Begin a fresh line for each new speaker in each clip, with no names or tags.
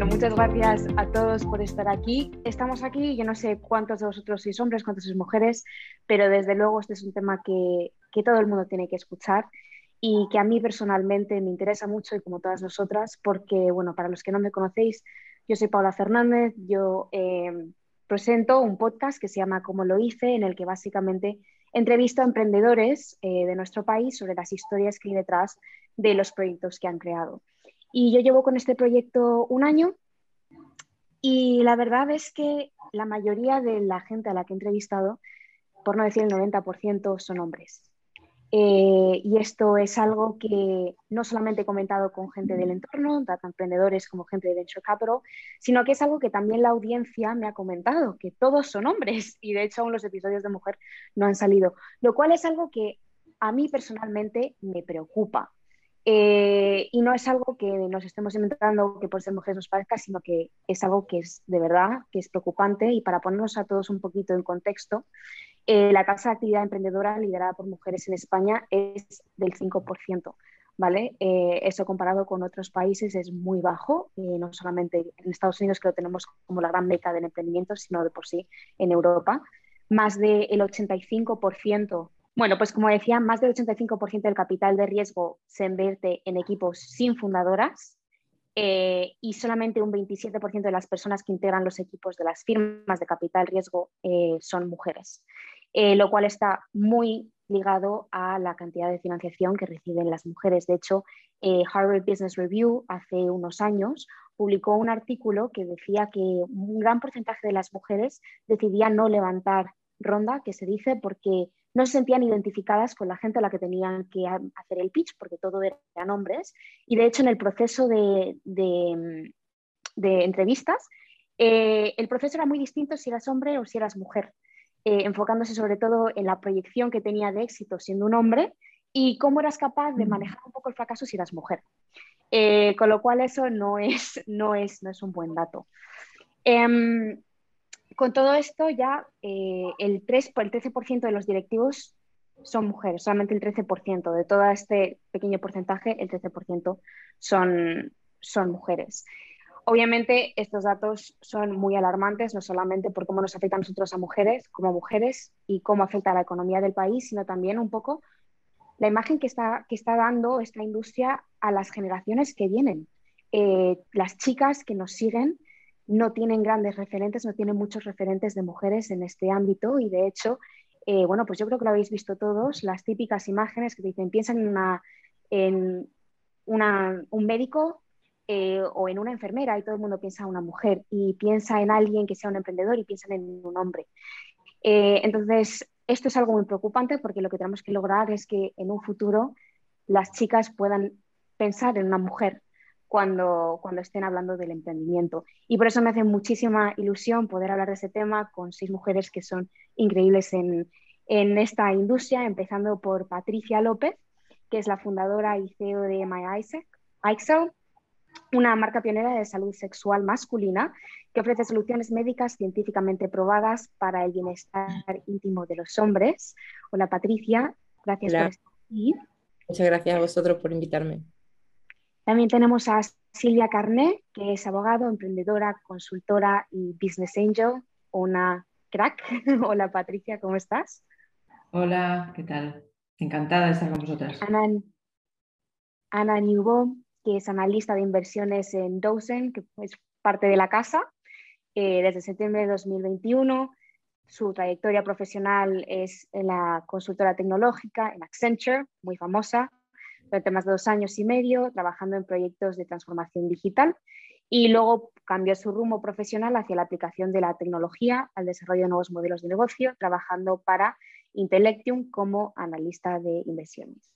Bueno, muchas gracias a todos por estar aquí. Estamos aquí, yo no sé cuántos de vosotros sois hombres, cuántos sois mujeres, pero desde luego este es un tema que, que todo el mundo tiene que escuchar y que a mí personalmente me interesa mucho y como todas nosotras, porque, bueno, para los que no me conocéis, yo soy Paula Fernández, yo eh, presento un podcast que se llama Como lo hice, en el que básicamente entrevisto a emprendedores eh, de nuestro país sobre las historias que hay detrás de los proyectos que han creado. Y yo llevo con este proyecto un año y la verdad es que la mayoría de la gente a la que he entrevistado, por no decir el 90%, son hombres. Eh, y esto es algo que no solamente he comentado con gente del entorno, tanto emprendedores como gente de Venture Capital, sino que es algo que también la audiencia me ha comentado, que todos son hombres y de hecho aún los episodios de mujer no han salido, lo cual es algo que a mí personalmente me preocupa. Eh, y no es algo que nos estemos inventando que por ser mujeres nos parezca, sino que es algo que es de verdad, que es preocupante y para ponernos a todos un poquito en contexto, eh, la tasa de actividad emprendedora liderada por mujeres en España es del 5%. ¿Vale? Eh, eso comparado con otros países es muy bajo, no solamente en Estados Unidos que lo tenemos como la gran meca del emprendimiento, sino de por sí en Europa. Más del 85% bueno, pues como decía, más del 85% del capital de riesgo se invierte en equipos sin fundadoras eh, y solamente un 27% de las personas que integran los equipos de las firmas de capital riesgo eh, son mujeres, eh, lo cual está muy ligado a la cantidad de financiación que reciben las mujeres. De hecho, Harvard Business Review hace unos años publicó un artículo que decía que un gran porcentaje de las mujeres decidían no levantar ronda, que se dice porque no se sentían identificadas con la gente a la que tenían que hacer el pitch, porque todo eran hombres. Y de hecho, en el proceso de, entrevistas, eh, el proceso era muy distinto si eras hombre o si eras mujer, eh, enfocándose sobre todo en la proyección que tenía de éxito siendo un hombre y cómo eras capaz de mm. manejar un poco el fracaso si eras mujer. Eh, con lo cual eso no es, no es, no es un buen dato. Em, con todo esto ya eh, el, 3, el 13% de los directivos son mujeres, solamente el 13% de todo este pequeño porcentaje, el 13% son, son mujeres. Obviamente estos datos son muy alarmantes, no solamente por cómo nos afecta a nosotros a mujeres, como mujeres, y cómo afecta a la economía del país, sino también un poco la imagen que está, que está dando esta industria a las generaciones que vienen. Eh, las chicas que nos siguen no tienen grandes referentes, no tienen muchos referentes de mujeres en este ámbito y de hecho, eh, bueno, pues yo creo que lo habéis visto todos, las típicas imágenes que dicen, piensan en, una, en un médico eh, o en una enfermera y todo el mundo piensa en una mujer y piensa en alguien que sea un emprendedor y piensan en un hombre. Eh, entonces, esto es algo muy preocupante porque lo que tenemos que lograr es que en un futuro las chicas puedan pensar en una mujer cuando, cuando estén hablando del emprendimiento. Y por eso me hace muchísima ilusión poder hablar de ese tema con seis mujeres que son increíbles en, en esta industria, empezando por Patricia López, que es la fundadora y CEO de MyISEC, una marca pionera de salud sexual masculina que ofrece soluciones médicas científicamente probadas para el bienestar íntimo de los hombres. Hola Patricia, gracias por estar aquí.
Muchas gracias a vosotros por invitarme.
También tenemos a Silvia Carné, que es abogado, emprendedora, consultora y business angel, una crack. Hola Patricia, ¿cómo estás?
Hola, ¿qué tal? Encantada de estar con vosotras.
Ana, Ana que es analista de inversiones en Dozen, que es parte de la casa eh, desde septiembre de 2021. Su trayectoria profesional es en la consultora tecnológica, en Accenture, muy famosa durante más de dos años y medio trabajando en proyectos de transformación digital y luego cambió su rumbo profesional hacia la aplicación de la tecnología al desarrollo de nuevos modelos de negocio, trabajando para Intellectium como analista de inversiones.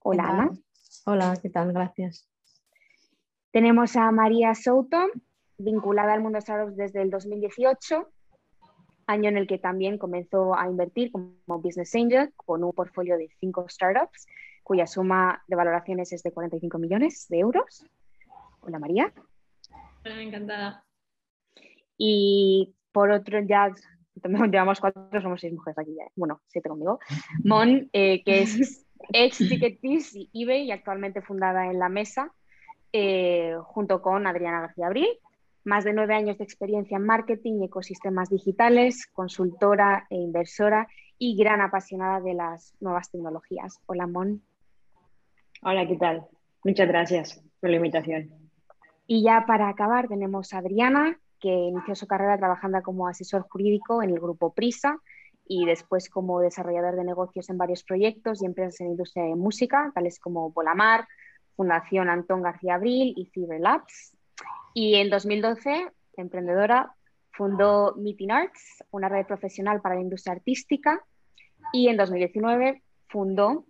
Hola, Ana.
Hola, ¿qué tal? Gracias.
Tenemos a María Souto, vinculada al mundo de startups desde el 2018, año en el que también comenzó a invertir como business angel con un portfolio de cinco startups cuya suma de valoraciones es de 45 millones de euros. Hola María.
Hola, encantada.
Y por otro, ya llevamos cuatro, somos seis mujeres aquí ya. Bueno, siete conmigo. Mon, eh, que es ex Ticketpiece y eBay y actualmente fundada en La Mesa, eh, junto con Adriana García Abril, más de nueve años de experiencia en marketing y ecosistemas digitales, consultora e inversora y gran apasionada de las nuevas tecnologías. Hola, Mon.
Hola, ¿qué tal? Muchas gracias por la invitación.
Y ya para acabar tenemos a Adriana, que inició su carrera trabajando como asesor jurídico en el grupo Prisa y después como desarrollador de negocios en varios proyectos y empresas en industria de música, tales como Volamar, Fundación Antón García Abril y Fiber Labs. Y en 2012, emprendedora, fundó Meeting Arts, una red profesional para la industria artística, y en 2019 fundó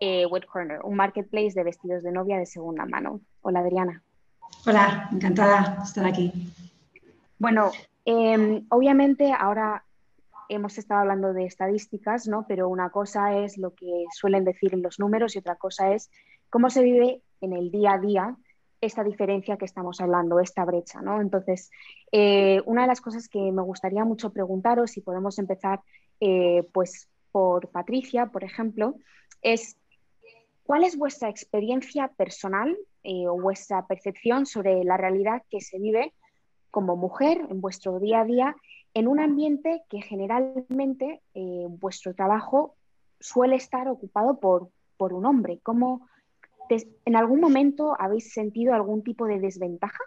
eh, Corner, un marketplace de vestidos de novia de segunda mano. Hola, Adriana.
Hola, encantada de estar aquí.
Bueno, em, obviamente ahora hemos estado hablando de estadísticas, ¿no? Pero una cosa es lo que suelen decir los números y otra cosa es cómo se vive en el día a día esta diferencia que estamos hablando, esta brecha. ¿no? Entonces, eh, una de las cosas que me gustaría mucho preguntaros, si podemos empezar eh, pues por Patricia, por ejemplo, es ¿cuál es vuestra experiencia personal eh, o vuestra percepción sobre la realidad que se vive como mujer en vuestro día a día en un ambiente que generalmente vuestro trabajo suele estar ocupado por, por un hombre? ¿Cómo, ¿En algún momento habéis sentido algún tipo de desventaja?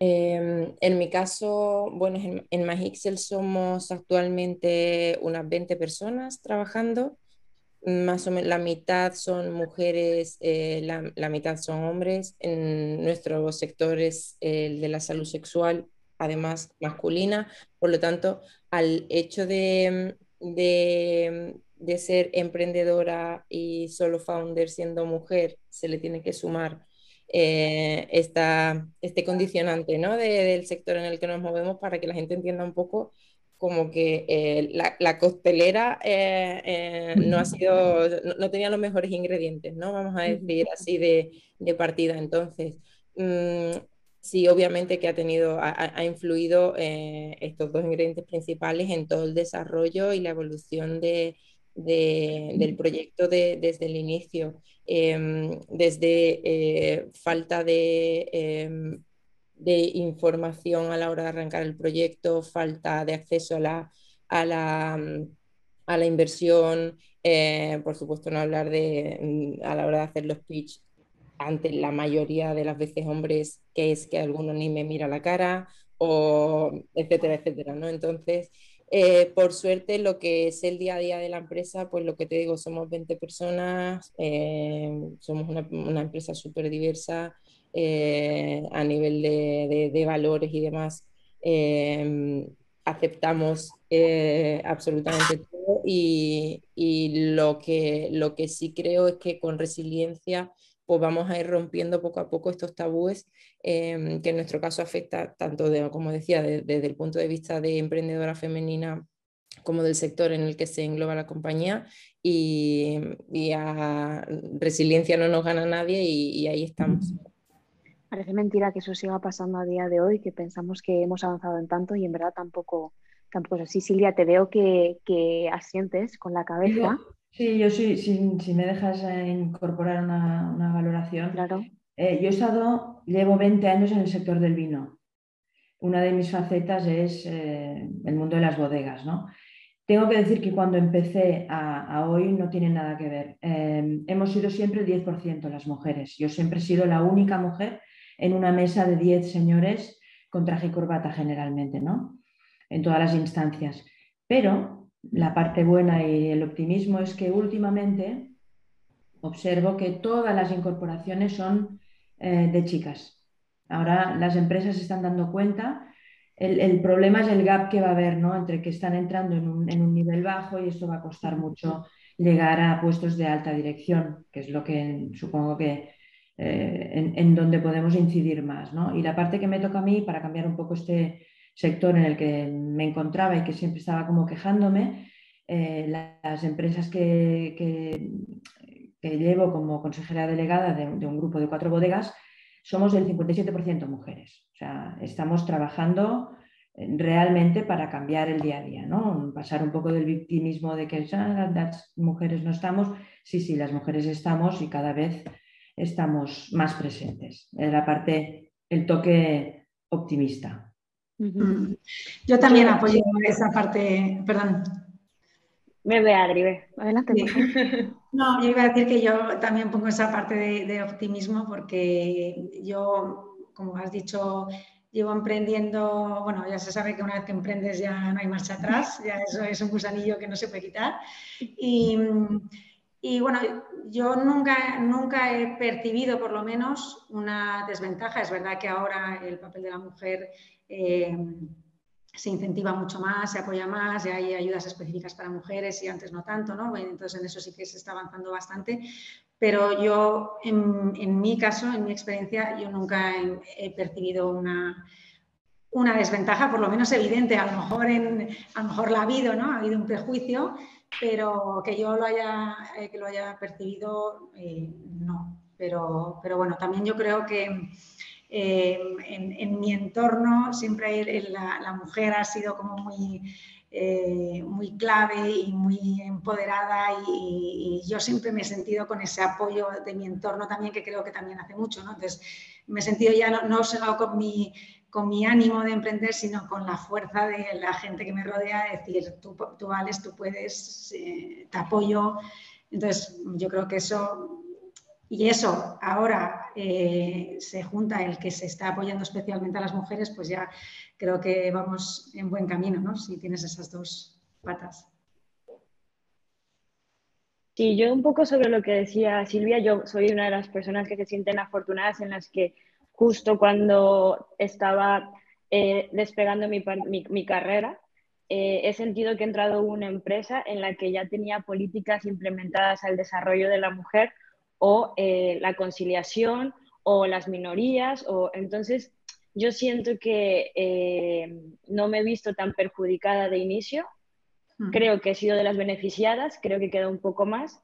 Em, en mi caso, bueno, en, en Magixel somos actualmente unas 20 personas trabajando. Más o menos la mitad son mujeres, eh, la, mitad son hombres. En nuestro sector es el de la salud sexual, además masculina. Por lo tanto, al hecho de, de de ser emprendedora y solo founder siendo mujer, se le tiene que sumar eh, este condicionante ¿no? del sector en el que nos movemos para que la gente entienda un poco como que eh, la, costelera eh, no ha sido, no, tenía los mejores ingredientes, ¿no? Vamos a decir así de, de partida. Entonces, mm, sí, obviamente que ha tenido, ha, influido estos dos ingredientes principales en todo el desarrollo y la evolución de, del proyecto desde el inicio, em, desde eh, falta de, em, de, información a la hora de arrancar el proyecto, falta de acceso a la, a la, a la inversión, eh, por supuesto no hablar de a la hora de hacer los pitch ante la mayoría de las veces hombres, que es que alguno ni me mira la cara, o etcétera, etcétera, ¿no? Entonces, eh, por suerte, lo que es el día a día de la empresa, pues lo que te digo, somos 20 personas, eh, somos una, empresa súper diversa eh, a nivel de, valores y demás. aceptamos absolutamente todo y, y, lo, que, lo que sí creo es que con resiliencia pues vamos a ir rompiendo poco a poco estos tabúes em, que en nuestro caso afecta tanto, de, como decía, desde el punto de vista de emprendedora femenina como del sector en el que se engloba la compañía y, a resiliencia no nos gana nadie y, ahí estamos.
Parece mentira que eso siga pasando a día de hoy, que pensamos que hemos avanzado en tanto y en verdad tampoco, tampoco es así. Silvia, te veo que, que asientes con la cabeza.
Sí, yo sí, si, me dejas eh, incorporar una, valoración.
Claro.
Eh, yo he estado, llevo 20 años en el sector del vino. Una de mis facetas es eh, el mundo de las bodegas, ¿no? Tengo que decir que cuando empecé a, hoy no tiene nada que ver. hemos sido siempre el 10% las mujeres. Yo siempre he sido la única mujer en una mesa de 10 señores con traje y corbata generalmente, ¿no? En todas las instancias. Pero la parte buena y el optimismo es que últimamente observo que todas las incorporaciones son eh, de chicas. Ahora las empresas se están dando cuenta. El, problema es el gap que va a haber ¿no? entre que están entrando en un, nivel bajo y esto va a costar mucho llegar a puestos de alta dirección, que es lo que supongo que eh, en, en, donde podemos incidir más. ¿no? Y la parte que me toca a mí, para cambiar un poco este, sector en el que me encontraba y que siempre estaba como quejándome, eh, las empresas que, que, llevo como consejera delegada de, un grupo de cuatro bodegas, somos del 57% mujeres. O sea, estamos trabajando realmente para cambiar el día a día, ¿no? Pasar un poco del victimismo de que ah, las mujeres no estamos. Sí, sí, las mujeres estamos y cada vez estamos más presentes. En la parte el toque optimista.
Mm. Yo también apoyo esa parte, perdón.
Me ve, Adri, ve.
Adelante.
No, yo iba a decir que yo también pongo esa parte de, optimismo porque yo, como has dicho, llevo emprendiendo, bueno, ya se sabe que una vez que emprendes ya no hay marcha atrás, ya eso es un gusanillo que no se puede quitar. Y, y bueno, yo nunca, nunca he percibido por lo menos una desventaja. Es verdad que ahora el papel de la mujer eh, se incentiva mucho más, se apoya más, ya hay ayudas específicas para mujeres y antes no tanto, ¿no? Entonces en eso sí que se está avanzando bastante. Pero yo, en, mi caso, en mi experiencia, yo nunca he, percibido una, una desventaja, por lo menos evidente. A lo mejor, en, a lo mejor la ha habido, ¿no? Ha habido un prejuicio, pero que yo lo haya, eh, que lo haya percibido, eh, no. Pero, pero bueno, también yo creo que eh, en, mi entorno siempre la, mujer ha sido como muy, muy clave y muy empoderada y, yo siempre me he sentido con ese apoyo de mi entorno también, que creo que también hace mucho. Entonces, me he sentido ya no, no solo con mi con mi ánimo de emprender, sino con la fuerza de la gente que me rodea, decir, tú, tú vales, tú puedes, eh, te apoyo. Entonces, yo creo que eso, y eso ahora eh, se junta el que se está apoyando especialmente a las mujeres, pues ya creo que vamos en buen camino, ¿no? Si tienes esas dos patas.
Sí, yo un poco sobre lo que decía Silvia, yo soy una de las personas que se sienten afortunadas en las que justo cuando estaba eh, despegando mi, carrera, eh, he sentido que he entrado en una empresa en la que ya tenía políticas implementadas al desarrollo de la mujer o eh, la conciliación o las minorías. O, entonces, yo siento que no me he visto tan perjudicada de inicio. Mm. Creo que he sido de las beneficiadas, creo que queda un poco más.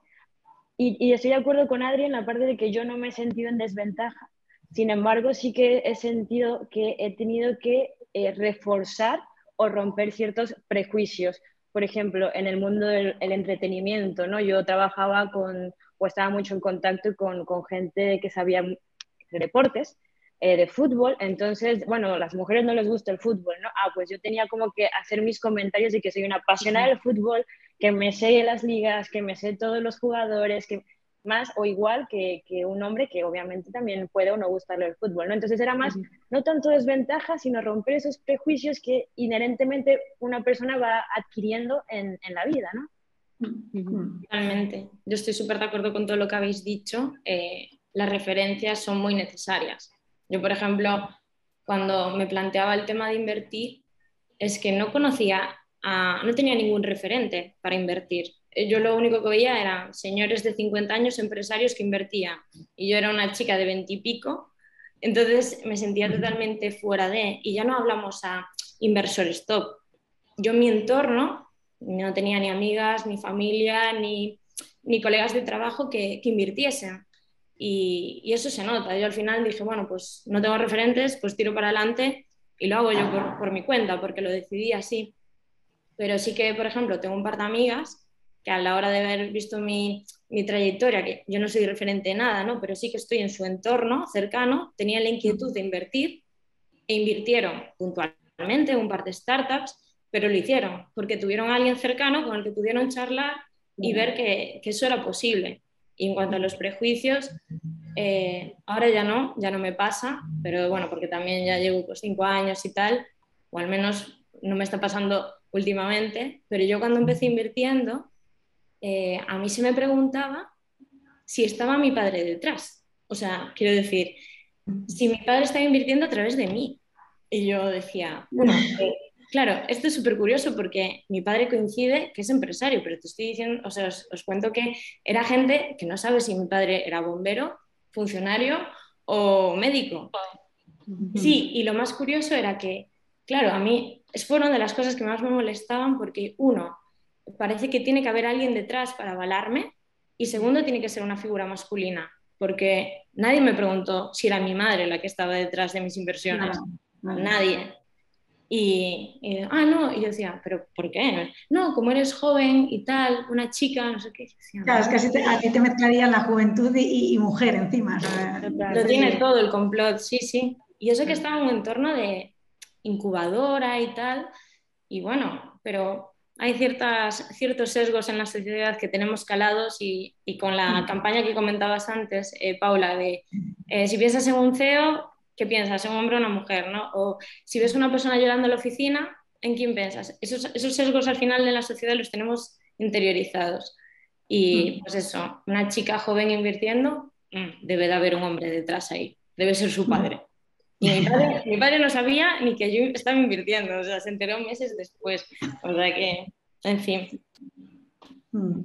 Y, y, estoy de acuerdo con Adri en la parte de que yo no me he sentido en desventaja sin embargo, sí que he sentido que he tenido que eh, reforzar o romper ciertos prejuicios. Por ejemplo, en el mundo del entretenimiento, ¿no? Yo trabajaba con, o estaba mucho en contacto con, con gente que sabía de deportes, eh, de fútbol, entonces, bueno, a las mujeres no les gusta el fútbol, ¿no? Ah, pues yo tenía como que hacer mis comentarios de que soy una apasionada del fútbol, que me sé las ligas, que me sé todos los jugadores, que más o igual que, un hombre que obviamente también puede o no gustarle el fútbol, ¿no? Entonces era más, no tanto desventaja, sino romper esos prejuicios que inherentemente una persona va adquiriendo en, la vida, ¿no?
Totalmente. Yo estoy súper de acuerdo con todo lo que habéis dicho. Eh, las referencias son muy necesarias. Yo, por ejemplo, cuando me planteaba el tema de invertir, es que no conocía, no tenía ningún referente para invertir. Eh, yo lo único que veía eran señores de 50 años, empresarios que invertían, y yo era una chica de 20 y pico, entonces me sentía totalmente fuera de, y ya no hablamos a inversores top. Yo mi entorno no tenía ni amigas, ni familia, ni, ni colegas de trabajo que, que invirtiesen. Y, y, eso se nota. Yo al final dije, bueno, pues no tengo referentes, pues tiro para adelante y lo hago yo por, por mi cuenta, porque lo decidí así. Pero sí que, por ejemplo, tengo un par de amigas que a la hora de haber visto mi, mi, trayectoria, que yo no soy referente de nada, ¿no? pero sí que estoy en su entorno cercano, tenían la inquietud de invertir e invirtieron puntualmente un par de startups, pero lo hicieron porque tuvieron a alguien cercano con el que pudieron charlar y ver que, que eso era posible. Y en cuanto a los prejuicios, eh, ahora ya no, ya no me pasa, pero bueno, porque también ya llevo pues, cinco años y tal, o al menos no me está pasando últimamente, pero yo cuando empecé invirtiendo, eh, a mí se me preguntaba si estaba mi padre detrás. O sea, quiero decir, si mi padre estaba invirtiendo a través de mí. Y yo decía, bueno, eh, claro, esto es súper curioso porque mi padre coincide que es empresario, pero te estoy diciendo, o sea, os, os, cuento que era gente que no sabe si mi padre era bombero, funcionario o médico. Sí, y lo más curioso era que, claro, a mí es fue una de las cosas que más me molestaban porque, uno, parece que tiene que haber alguien detrás para avalarme y segundo, tiene que ser una figura masculina, porque nadie me preguntó si era mi madre la que estaba detrás de mis inversiones. Nadie. Y, ah, no, y yo decía, ¿pero por qué? No, como eres joven y tal, una chica, no sé qué.
claro, es que así te, a te la juventud y, mujer encima.
Lo tiene todo el complot, sí, sí. Y eso que estaba en un entorno de incubadora y tal, y bueno, pero hay ciertas, ciertos sesgos en la sociedad que tenemos calados y, con la campaña que comentabas antes, eh, Paula, de eh, si piensas en un CEO, ¿qué piensas? ¿En un hombre o una mujer? ¿no? O si ves una persona llorando en la oficina, ¿en quién piensas? Esos, esos sesgos al final en la sociedad los tenemos interiorizados. Y mm. pues eso, una chica joven invirtiendo, mm, debe de haber un hombre detrás ahí, debe ser su padre. Y mi padre, no sabía ni que yo estaba invirtiendo, o sea, se enteró meses después. O sea que, en fin.
Mm.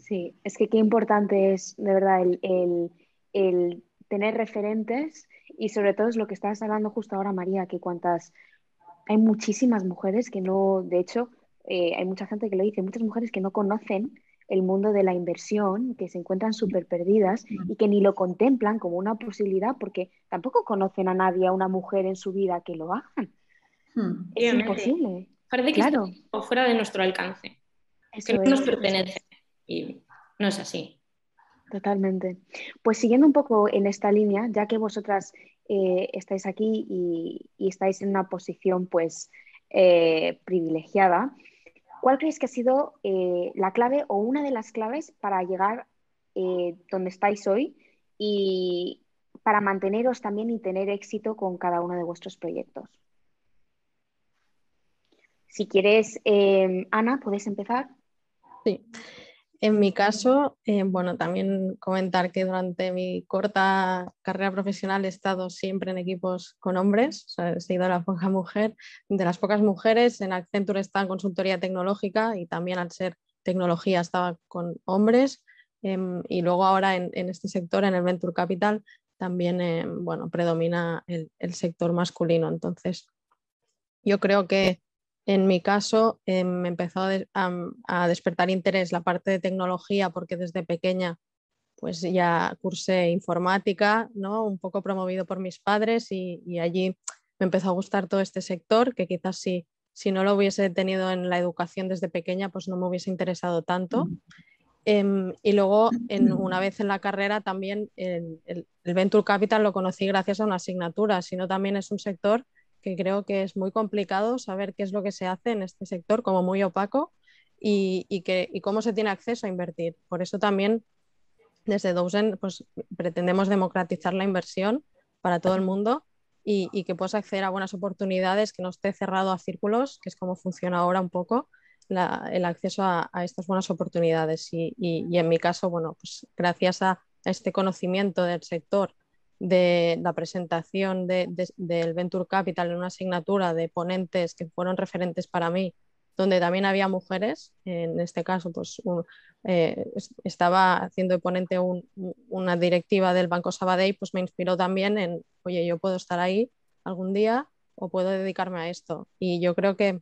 Sí, es que qué importante es, de verdad, el, el, tener referentes y sobre todo es lo que estabas hablando justo ahora, María, que cuantas... Hay muchísimas mujeres que no, de hecho, eh, hay mucha gente que lo dice, muchas mujeres que no conocen el mundo de la inversión, que se encuentran súper perdidas y que ni lo contemplan como una posibilidad porque tampoco conocen a nadie, a una mujer en su vida que lo hagan. Hmm. Es imposible.
Parece que claro. está fuera de nuestro alcance, que no nos pertenece y no es así.
Totalmente. Pues siguiendo un poco en esta línea, ya que vosotras eh, estáis aquí y, estáis en una posición pues eh, privilegiada, ¿Cuál crees que ha sido eh, la clave o una de las claves para llegar donde estáis hoy y para manteneros también y tener éxito con cada uno de vuestros proyectos? Si quieres, Ana, puedes empezar.
Sí. En mi caso, eh, bueno, también comentar que durante mi corta carrera profesional he estado siempre en equipos con hombres, o sea, he sido la poca mujer, de las pocas mujeres, en Accenture estaba en consultoría tecnológica y también al ser tecnología estaba con hombres em, y luego ahora en, este sector, en el Venture Capital, también, em, bueno, predomina el sector masculino. Entonces, yo creo que en mi caso, eh, me empezó a, despertar interés la parte de tecnología porque desde pequeña pues ya cursé informática, ¿no? un poco promovido por mis padres y, allí me empezó a gustar todo este sector que quizás si, si no lo hubiese tenido en la educación desde pequeña pues no me hubiese interesado tanto. Em, y luego, en, una vez en la carrera, también el, el, Venture Capital lo conocí gracias a una asignatura, sino también es un sector que creo que es muy complicado saber qué es lo que se hace en este sector, como muy opaco, y, que, cómo se tiene acceso a invertir. Por eso también desde Dozen pues, pretendemos democratizar la inversión para todo el mundo y, que puedas acceder a buenas oportunidades, que no esté cerrado a círculos, que es como funciona ahora un poco el acceso a, estas buenas oportunidades. Y, en mi caso, bueno, pues gracias a este conocimiento del sector de la presentación de, del Venture Capital en una asignatura de ponentes que fueron referentes para mí, donde también había mujeres, en este caso pues eh, estaba haciendo de ponente una directiva del Banco Sabadell, pues me inspiró también en, oye, yo puedo estar ahí algún día o puedo dedicarme a esto. Y yo creo que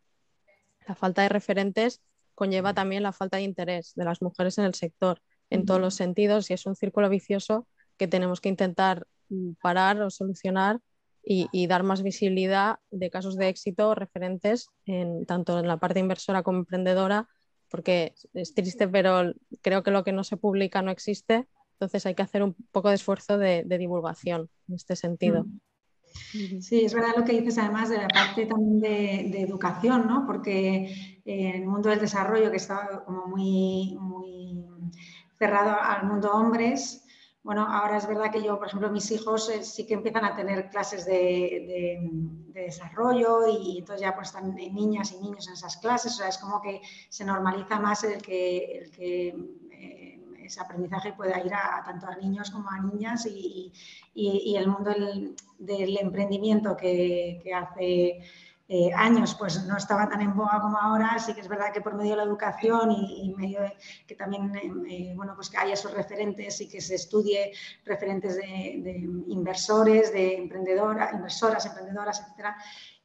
la falta de referentes conlleva también la falta de interés de las mujeres en el sector, en todos los sentidos, y es un círculo vicioso que tenemos que intentar parar o solucionar y, dar más visibilidad de casos de éxito referentes en, tanto en la parte inversora como emprendedora, porque es triste, pero creo que lo que no se publica no existe, entonces hay que hacer un poco de esfuerzo de, divulgación en este sentido.
Mm. Sí, es verdad lo que dices además de la parte también de, educación, ¿no? porque en el mundo del desarrollo que está como muy, muy cerrado al mundo hombres, bueno, ahora es verdad que yo, por ejemplo, mis hijos eh, sí que empiezan a tener clases de, desarrollo y entonces ya pues están niñas y niños en esas clases, o sea, es como que se normaliza más el que, eh, ese aprendizaje pueda ir a, tanto a niños como a niñas y, el mundo del, emprendimiento que hace eh, años pues no estaba tan en boga como ahora, sí que es verdad que por medio de la educación y, medio de que también eh, bueno, pues que haya esos referentes y que se estudie referentes de, inversores, de emprendedoras, inversoras, emprendedoras, etcétera,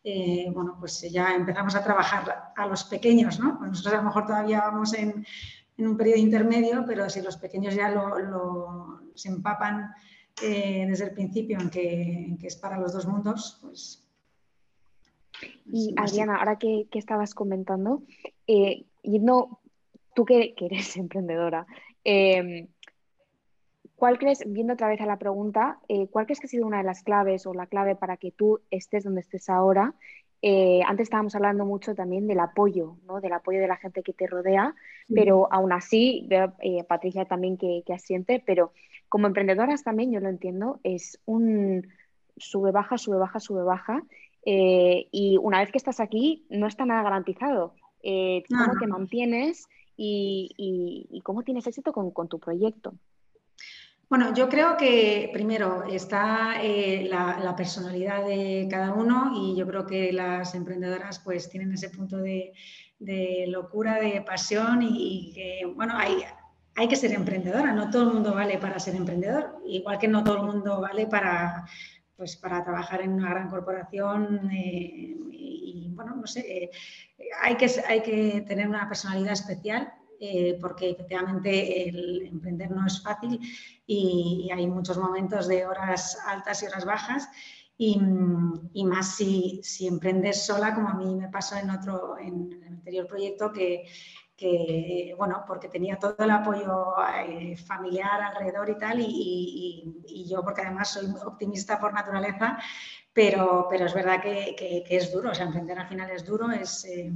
eh, bueno, pues ya empezamos a trabajar a los pequeños, ¿no? Pues nosotros a lo mejor todavía vamos en, un periodo intermedio, pero si los pequeños ya lo, se empapan desde el principio en que, en que es para los dos mundos, pues
y Adriana, ahora que, estabas comentando, eh, tú que, eres emprendedora, em, ¿Cuál crees, viendo otra vez a la pregunta, eh, cuál crees que ha sido una de las claves o la clave para que tú estés donde estés ahora? Eh, antes estábamos hablando mucho también del apoyo, ¿no? del apoyo de la gente que te rodea, pero aún así, veo Patricia también que, que, asiente, pero como emprendedoras también, yo lo entiendo, es un sube, baja, sube, baja, sube, baja, y una vez que estás aquí, no está nada garantizado. ¿Cómo te mantienes y, y, cómo tienes éxito con, con tu proyecto?
Bueno, yo creo que primero está eh, la, personalidad de cada uno y yo creo que las emprendedoras pues tienen ese punto de, locura, de pasión y, que, bueno, hay, hay que ser emprendedora, no todo el mundo vale para ser emprendedor, igual que no todo el mundo vale para, pues, para trabajar en una gran corporación eh, y, bueno, no sé, eh, hay, que, hay que tener una personalidad especial eh, porque efectivamente el emprender no es fácil y, hay muchos momentos de horas altas y horas bajas. Y, más si, si, emprendes sola, como a mí me pasó en otro, en el anterior proyecto, que, que bueno, porque tenía todo el apoyo eh, familiar alrededor y tal, y, y, yo, porque además soy optimista por naturaleza, pero, pero es verdad que, que, es duro, emprender al final es duro, es... Eh,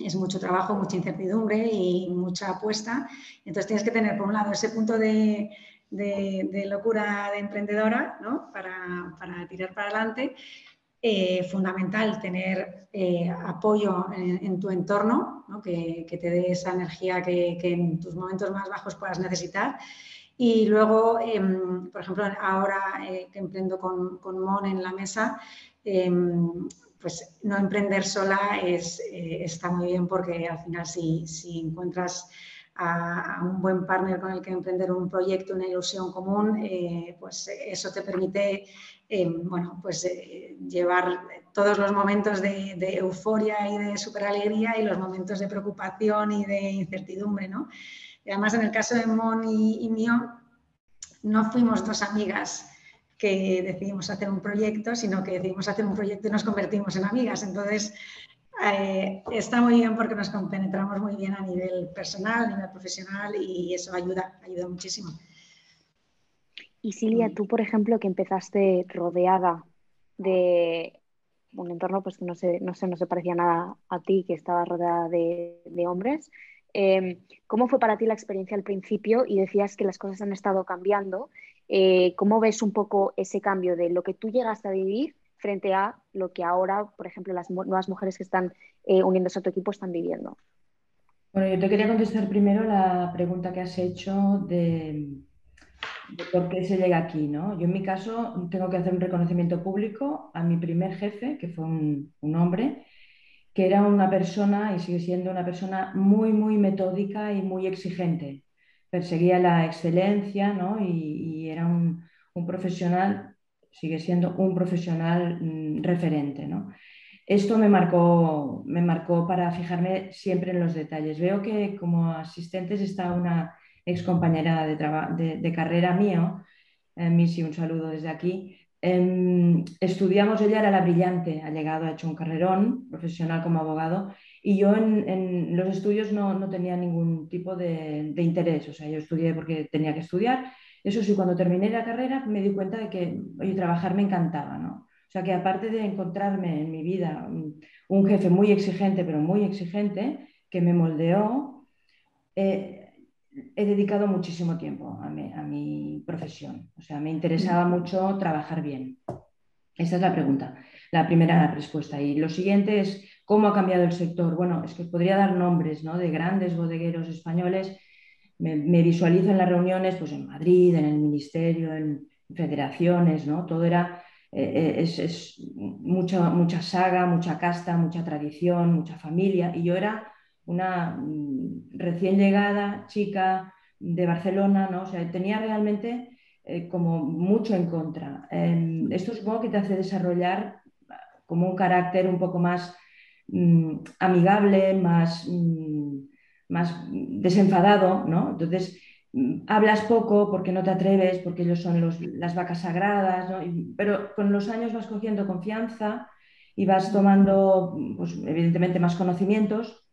es mucho trabajo, mucha incertidumbre y mucha apuesta. Entonces tienes que tener, por un lado, ese punto de, locura de emprendedora ¿no? para, tirar para adelante. Eh, fundamental tener eh, apoyo en, tu entorno, que, te dé esa energía que, en tus momentos más bajos puedas necesitar. Y luego, em, por ejemplo, ahora eh, que emprendo con, Mon en la mesa, em, pues no emprender sola eh, está muy bien porque al final si, encuentras a, un buen partner con el que emprender un proyecto, una ilusión común, pues eso te permite eh, bueno, pues, llevar todos los momentos de, euforia y de super alegría y los momentos de preocupación y de incertidumbre. ¿no? Y además en el caso de Mon y mío, no fuimos dos amigas que decidimos hacer un proyecto, sino que decidimos hacer un proyecto y nos convertimos en amigas. Entonces, eh, está muy bien porque nos compenetramos muy bien a nivel personal, a nivel profesional y eso ayuda, ayuda muchísimo.
Y Silvia, tú, por ejemplo, que empezaste rodeada de un entorno pues que no se, no no se parecía nada a ti, que estaba rodeada de, hombres, eh, ¿cómo fue para ti la experiencia al principio? Y decías que las cosas han estado cambiando eh, ¿Cómo ves un poco ese cambio de lo que tú llegaste a vivir frente a lo que ahora, por ejemplo, las nuevas mujeres que están eh, uniéndose a tu equipo están viviendo?
Bueno, yo te quería contestar primero la pregunta que has hecho de, por qué se llega aquí, ¿no? Yo en mi caso tengo que hacer un reconocimiento público a mi primer jefe, que fue un, un hombre, que era una persona y sigue siendo una persona muy, muy metódica y muy exigente perseguía la excelencia ¿no? y, era un, profesional, sigue siendo un profesional mm, referente. ¿no? Esto me marcó, me marcó para fijarme siempre en los detalles. Veo que como asistentes está una ex compañera de, de, carrera mío, eh, Missy, un saludo desde aquí. Em, estudiamos, ella era la brillante, ha llegado, ha hecho un carrerón profesional como abogado y yo en, los estudios no, no, tenía ningún tipo de, interés, o sea, yo estudié porque tenía que estudiar. Eso sí, cuando terminé la carrera me di cuenta de que, oye, trabajar me encantaba, ¿no? O sea, que aparte de encontrarme en mi vida un, jefe muy exigente, pero muy exigente, que me moldeó, eh, he dedicado muchísimo tiempo a mi, a mi, profesión. O sea, me interesaba mucho trabajar bien. Esa es la pregunta, la primera respuesta. Y lo siguiente es ¿Cómo ha cambiado el sector? Bueno, es que podría dar nombres ¿no? de grandes bodegueros españoles. Me, visualizo en las reuniones pues, en Madrid, en el ministerio, en federaciones, ¿no? Todo era, eh, eh, es, mucha, mucha saga, mucha casta, mucha tradición, mucha familia. Y yo era una mm, recién llegada chica de Barcelona, ¿no? O sea, tenía realmente eh, como mucho en contra. Em, esto supongo que te hace desarrollar como un carácter un poco más Mm, amigable, más, mm, más desenfadado, ¿no? Entonces, mm, hablas poco porque no te atreves, porque ellos son las vacas sagradas, pero con los años vas cogiendo confianza y vas tomando, pues, evidentemente, más conocimientos.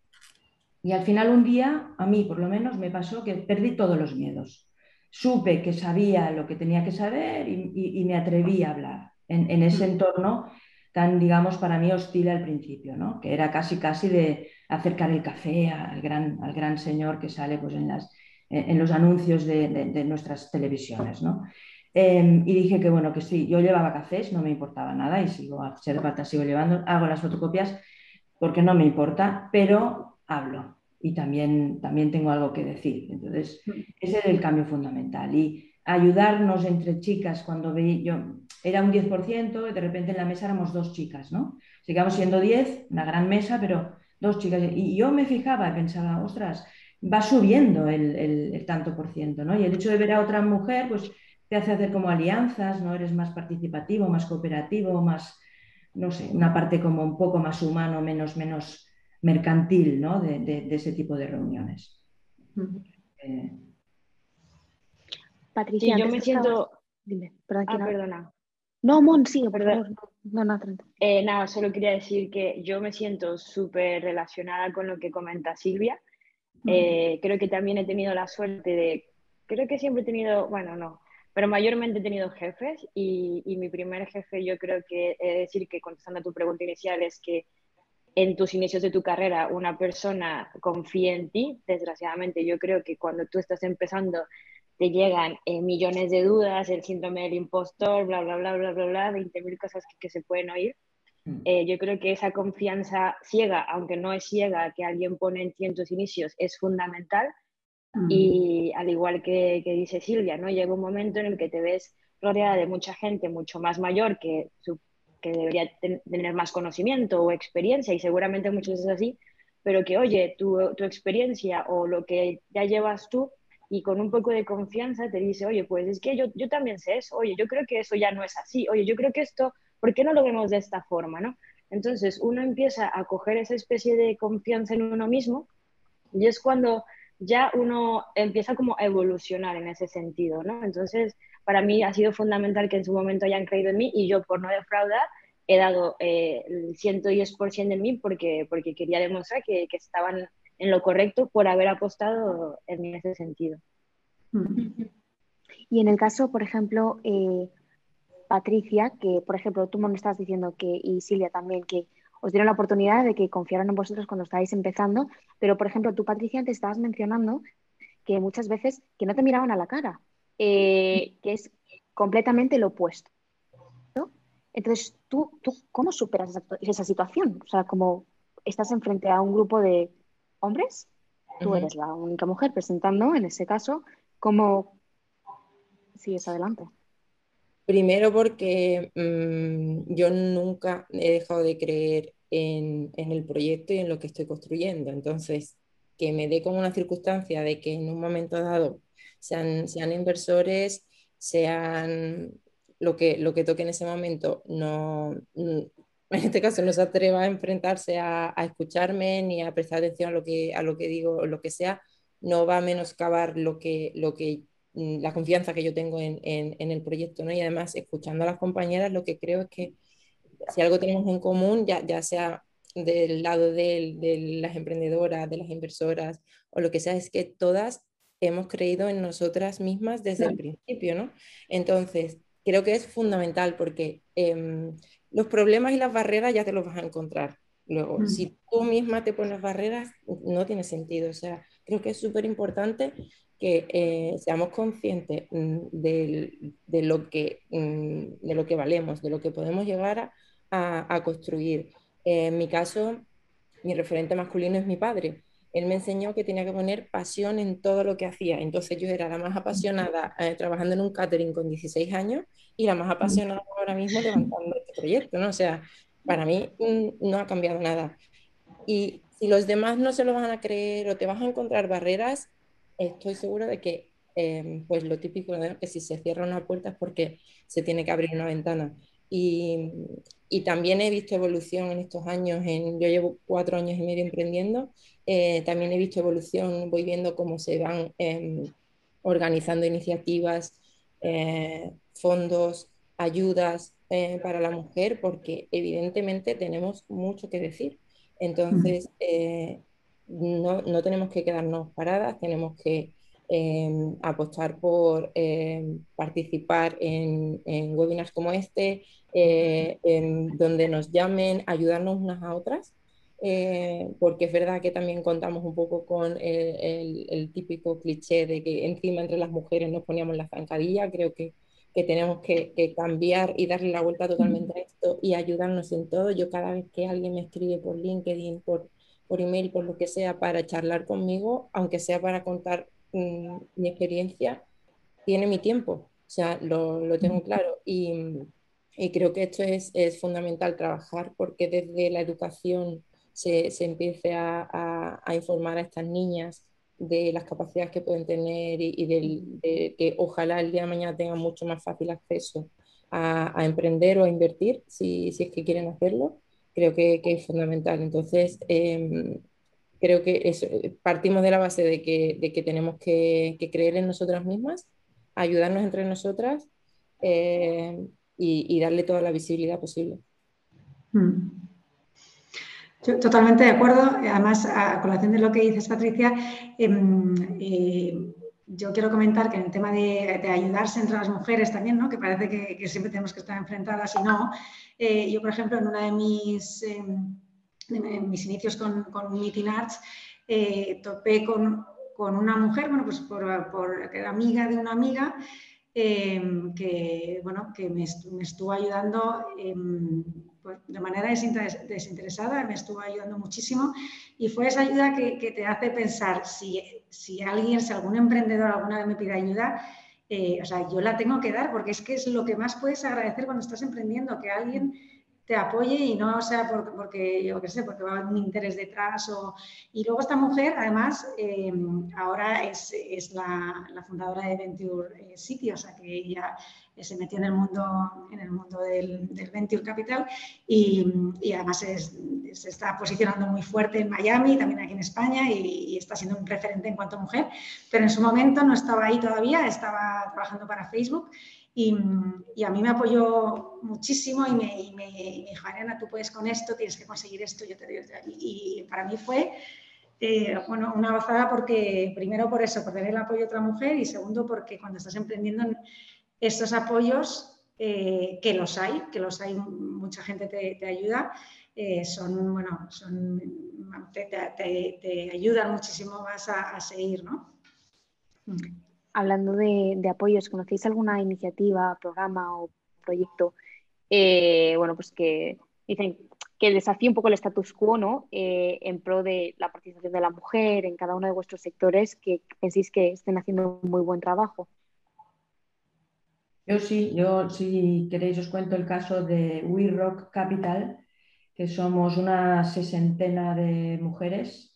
Y al final un día, a mí por lo menos, me pasó que perdí todos los miedos. supe que sabía lo que tenía que saber y, me atreví a hablar en, ese mm. entorno tan, digamos, para mí hostil al principio, ¿no? que era casi, casi de acercar el café al gran, al gran señor que sale pues, en, las, en los anuncios de, nuestras televisiones. ¿no? Em, y dije que bueno, que sí, yo llevaba cafés, no me importaba nada y sigo a ser falta, sigo llevando, hago las fotocopias porque no me importa, pero hablo y también, también tengo algo que decir. Entonces, mm. ese es el cambio fundamental. Y ayudarnos entre chicas cuando veía, yo era un 10% y de repente en la mesa éramos dos chicas, ¿no? Sigamos siendo 10, una gran mesa, pero dos chicas. Y yo me fijaba y pensaba, ostras, va subiendo el, el, tanto por ciento, ¿no? Y el hecho de ver a otra mujer, pues te hace hacer como alianzas, ¿no? Eres más participativo, más cooperativo, más, no sé, una parte como un poco más humano, menos, menos mercantil, ¿no? De, ese tipo de reuniones.
Eh, Patricia, yo me siento...
Dime, perdón, ah, perdona. No, Mon, sí, perdón. No, no,
eh, nada, solo quería decir que yo me siento súper relacionada con lo que comenta Silvia. Eh, creo que también he tenido la suerte de, creo que siempre he tenido, bueno, no, pero mayormente he tenido jefes y, y mi primer jefe yo creo que, es decir, que contestando a tu pregunta inicial es que en tus inicios de tu carrera una persona confía en ti, desgraciadamente yo creo que cuando tú estás empezando te llegan eh, millones de dudas, el síndrome del impostor, bla, bla, bla, bla, bla, bla, 20.000 cosas que, se pueden oír. Mm. Eh, yo creo que esa confianza ciega, aunque no es ciega, que alguien pone en ti en tus inicios, es fundamental. Mm. Y al igual que, que, dice Silvia, ¿no? llega un momento en el que te ves rodeada de mucha gente mucho más mayor que, que debería tener más conocimiento o experiencia, y seguramente muchas veces es así, pero que, oye, tu, tu experiencia o lo que ya llevas tú y con un poco de confianza te dice, oye, pues es que yo, yo también sé eso, oye, yo creo que eso ya no es así, oye, yo creo que esto, ¿por qué no lo vemos de esta forma, no? Entonces uno empieza a coger esa especie de confianza en uno mismo y es cuando ya uno empieza como a evolucionar en ese sentido, ¿no? Entonces, para mí ha sido fundamental que en su momento hayan creído en mí y yo, por no defraudar, he dado eh, el 110% de mí porque, porque quería demostrar que, que estaban en lo correcto por haber apostado en ese sentido.
Y en el caso, por ejemplo, eh, Patricia, que por ejemplo tú me estás diciendo que, y Silvia también, que os dieron la oportunidad de que confiaran en vosotros cuando estáis empezando, pero por ejemplo tú, Patricia, te estabas mencionando que muchas veces que no te miraban a la cara, eh, que es completamente lo opuesto. Entonces, ¿tú, ¿tú cómo superas esa, esa situación? O sea, como estás enfrente a un grupo de hombres, tú eres la única mujer presentando, en ese caso, ¿cómo sigues adelante?
Primero porque mm, yo nunca he dejado de creer en, el proyecto y en lo que estoy construyendo. Entonces, que me dé como una circunstancia de que en un momento dado sean, sean inversores, sean lo que, lo que toque en ese momento, no, en este caso no se atreva a enfrentarse a, escucharme ni a prestar atención a lo que, a lo que digo o lo que sea, no va a menoscabar lo que, lo que, mm, la confianza que yo tengo en, en, el proyecto. ¿no? Y además, escuchando a las compañeras, lo que creo es que si algo tenemos en común, ya, ya sea del lado de, de las emprendedoras, de las inversoras o lo que sea, es que todas hemos creído en nosotras mismas desde el principio, ¿no? Entonces, creo que es fundamental porque em, los problemas y las barreras ya te los vas a encontrar. Luego, mm. si tú misma te pones barreras, no tiene sentido. O sea, creo que es súper importante que eh, seamos conscientes mm, de, lo que, mm, de lo que valemos, de lo que podemos llegar a, a construir. en mi caso, mi referente masculino es mi padre él me enseñó que tenía que poner pasión en todo lo que hacía. Entonces yo era la más apasionada eh, trabajando en un catering con 16 años y la más apasionada ahora mismo levantando este proyecto, ¿no? O sea, para mí mm, no ha cambiado nada. Y si los demás no se lo van a creer o te vas a encontrar barreras, estoy segura de que, em, pues lo típico, de que si se cierra una puerta es porque se tiene que abrir una ventana. Y, y también he visto evolución en estos años. En, yo llevo cuatro años y medio emprendiendo eh, también he visto evolución, voy viendo cómo se van em, organizando iniciativas, eh, fondos, ayudas eh, para la mujer, porque evidentemente tenemos mucho que decir. Entonces, no, no, tenemos que quedarnos paradas, tenemos que em, apostar por em, participar en, webinars como este, en donde nos llamen, ayudarnos unas a otras. Eh, porque es verdad que también contamos un poco con el, el, típico cliché de que encima entre las mujeres nos poníamos la zancadilla, creo que que tenemos que, cambiar y darle la vuelta totalmente a esto y ayudarnos en todo. Yo cada vez que alguien me escribe por LinkedIn, por, por email, por lo que sea, para charlar conmigo, aunque sea para contar mm, mi experiencia, tiene mi tiempo. O sea, lo, lo tengo claro. Y, y, creo que esto es, es, fundamental trabajar porque desde la educación se, se empiece a, a, a informar a estas niñas de las capacidades que pueden tener y, de que ojalá el día de mañana tengan mucho más fácil acceso a, emprender o a invertir, si, si, es que quieren hacerlo, creo que, que es fundamental. Entonces, em, creo que partimos de la base de que, de que tenemos que, que, creer en nosotras mismas, ayudarnos entre nosotras eh, y, y, darle toda la visibilidad posible.
Mm totalmente de acuerdo. Además, a colación de lo que dices, Patricia, em, eh, yo quiero comentar que en el tema de, ayudarse entre las mujeres también, ¿no? que parece que, siempre tenemos que estar enfrentadas y no. Eh, yo, por ejemplo, en una de mis, em, mis inicios con, con Meeting Arts, eh, topé con, con, una mujer, bueno, pues por, por, amiga de una amiga, em, que, bueno, que me, me estuvo ayudando de manera desinteresada, me estuvo ayudando muchísimo y fue esa ayuda que, te hace pensar si, si, alguien, si algún emprendedor alguna vez me pide ayuda, eh, o sea, yo la tengo que dar porque es que es lo que más puedes agradecer cuando estás emprendiendo, que alguien te apoye y no sea porque, porque yo qué sé, porque va un interés detrás. O... Y luego esta mujer, además, eh, ahora es, es la, la, fundadora de Venture City, o sea que ella se metió en el mundo, en el mundo del, Venture Capital y, y además se está posicionando muy fuerte en Miami, también aquí en España y, está siendo un referente en cuanto a mujer, pero en su momento no estaba ahí todavía, estaba trabajando para Facebook y, a mí me apoyó muchísimo y me, dijo, Ariana, tú puedes con esto, tienes que conseguir esto, yo te. Y, para mí fue eh, bueno, una gozada porque, primero por eso, por tener el apoyo de otra mujer y segundo porque cuando estás emprendiendo estos apoyos, eh, que los hay, que los hay, mucha gente te, ayuda, eh, son, bueno, son, te, ayudan muchísimo más a, seguir, ¿no?
Mm. Hablando de, apoyos, ¿conocéis alguna iniciativa, programa o proyecto, eh, bueno, pues que dicen que desafíe un poco el status quo, ¿no? en pro de la participación de la mujer en cada uno de vuestros sectores, que penséis que estén haciendo un muy buen trabajo.
Yo sí, yo si queréis os cuento el caso de We Rock Capital, que somos una sesentena de mujeres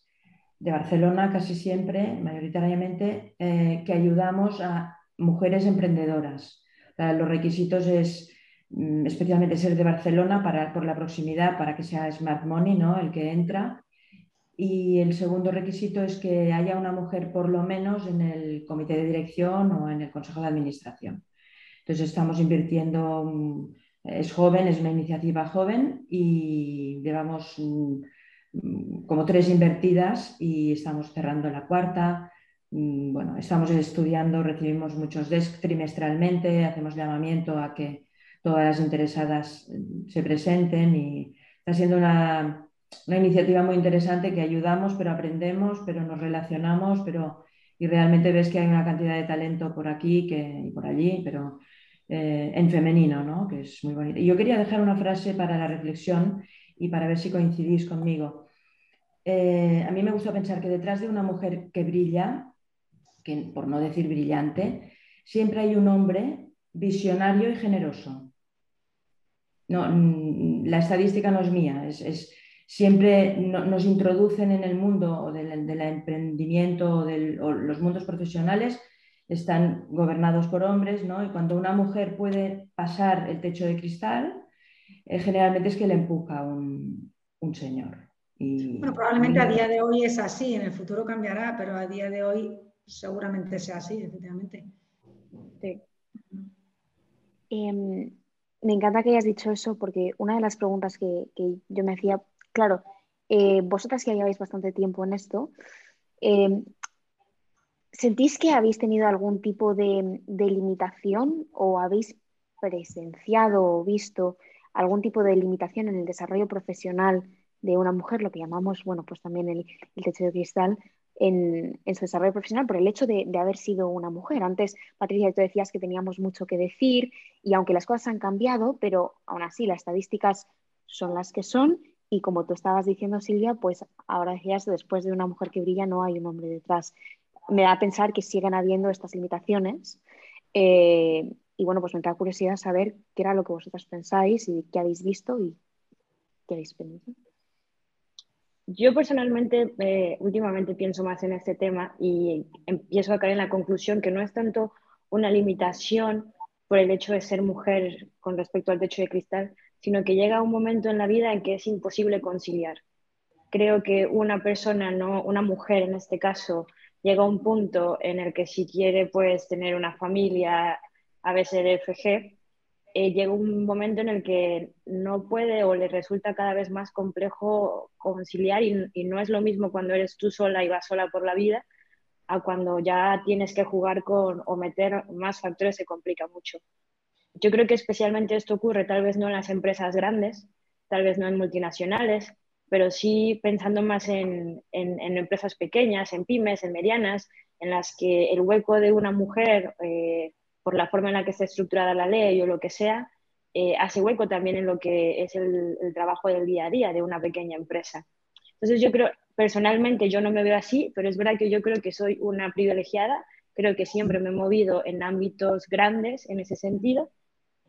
de Barcelona casi siempre, mayoritariamente, eh, que ayudamos a mujeres emprendedoras. los requisitos es mm, especialmente ser de Barcelona para, por la proximidad, para que sea Smart Money ¿no? el que entra. Y el segundo requisito es que haya una mujer por lo menos en el comité de dirección o en el consejo de administración. Entonces estamos invirtiendo, mm, es joven, es una iniciativa joven y llevamos mm, como tres invertidas y estamos cerrando la cuarta. Mm, bueno, estamos estudiando, recibimos muchos desk trimestralmente, hacemos llamamiento a que todas las interesadas se presenten y está siendo una, una iniciativa muy interesante que ayudamos, pero aprendemos, pero nos relacionamos, pero y realmente ves que hay una cantidad de talento por aquí que, y por allí, pero eh, en femenino, ¿no? que es muy bonito. Y yo quería dejar una frase para la reflexión y para ver si coincidís conmigo. Eh, a mí me gusta pensar que detrás de una mujer que brilla, que, por no decir brillante, siempre hay un hombre visionario y generoso. No, mm, la estadística no es mía, es, siempre nos introducen en el mundo del, emprendimiento o, los mundos profesionales están gobernados por hombres, ¿no? Y cuando una mujer puede pasar el techo de cristal, eh, generalmente es que le empuja un señor.
Y, bueno, probablemente a día de hoy es así, en el futuro cambiará, pero a día de hoy seguramente sea así, efectivamente.
Em, me encanta que hayas dicho eso porque una de las preguntas que, que yo me hacía, claro, eh, vosotras ya lleváis bastante tiempo en esto, em, ¿Sentís que habéis tenido algún tipo de, limitación o habéis presenciado o visto algún tipo de limitación en el desarrollo profesional de una mujer, lo que llamamos, bueno, pues también el, techo de cristal, en, su desarrollo profesional por el hecho de, haber sido una mujer. Antes, Patricia, tú decías que teníamos mucho que decir y aunque las cosas han cambiado, pero aún así las estadísticas son las que son y como tú estabas diciendo, Silvia, pues ahora decías, después de una mujer que brilla no hay un hombre detrás me da a pensar que siguen habiendo estas limitaciones. Eh, y bueno, pues me da curiosidad saber qué era lo que vosotras pensáis y qué habéis visto y qué habéis pensado.
Yo personalmente eh, últimamente pienso más en este tema y empiezo a caer en la conclusión que no es tanto una limitación por el hecho de ser mujer con respecto al techo de cristal, sino que llega un momento en la vida en que es imposible conciliar. Creo que una persona, no, una mujer en este caso, llega un punto en el que si quiere pues tener una familia a veces FG, eh, llega un momento en el que no puede o le resulta cada vez más complejo conciliar y, no es lo mismo cuando eres tú sola y vas sola por la vida a cuando ya tienes que jugar con o meter más factores se complica mucho. Yo creo que especialmente esto ocurre tal vez no en las empresas grandes, tal vez no en multinacionales, pero sí pensando más en, empresas pequeñas, en pymes, en medianas, en las que el hueco de una mujer, eh, por la forma en la que está estructurada la ley o lo que sea, eh, hace hueco también en lo que es el, trabajo del día a día de una pequeña empresa. Entonces yo creo, personalmente yo no me veo así, pero es verdad que yo creo que soy una privilegiada, creo que siempre me he movido en ámbitos grandes en ese sentido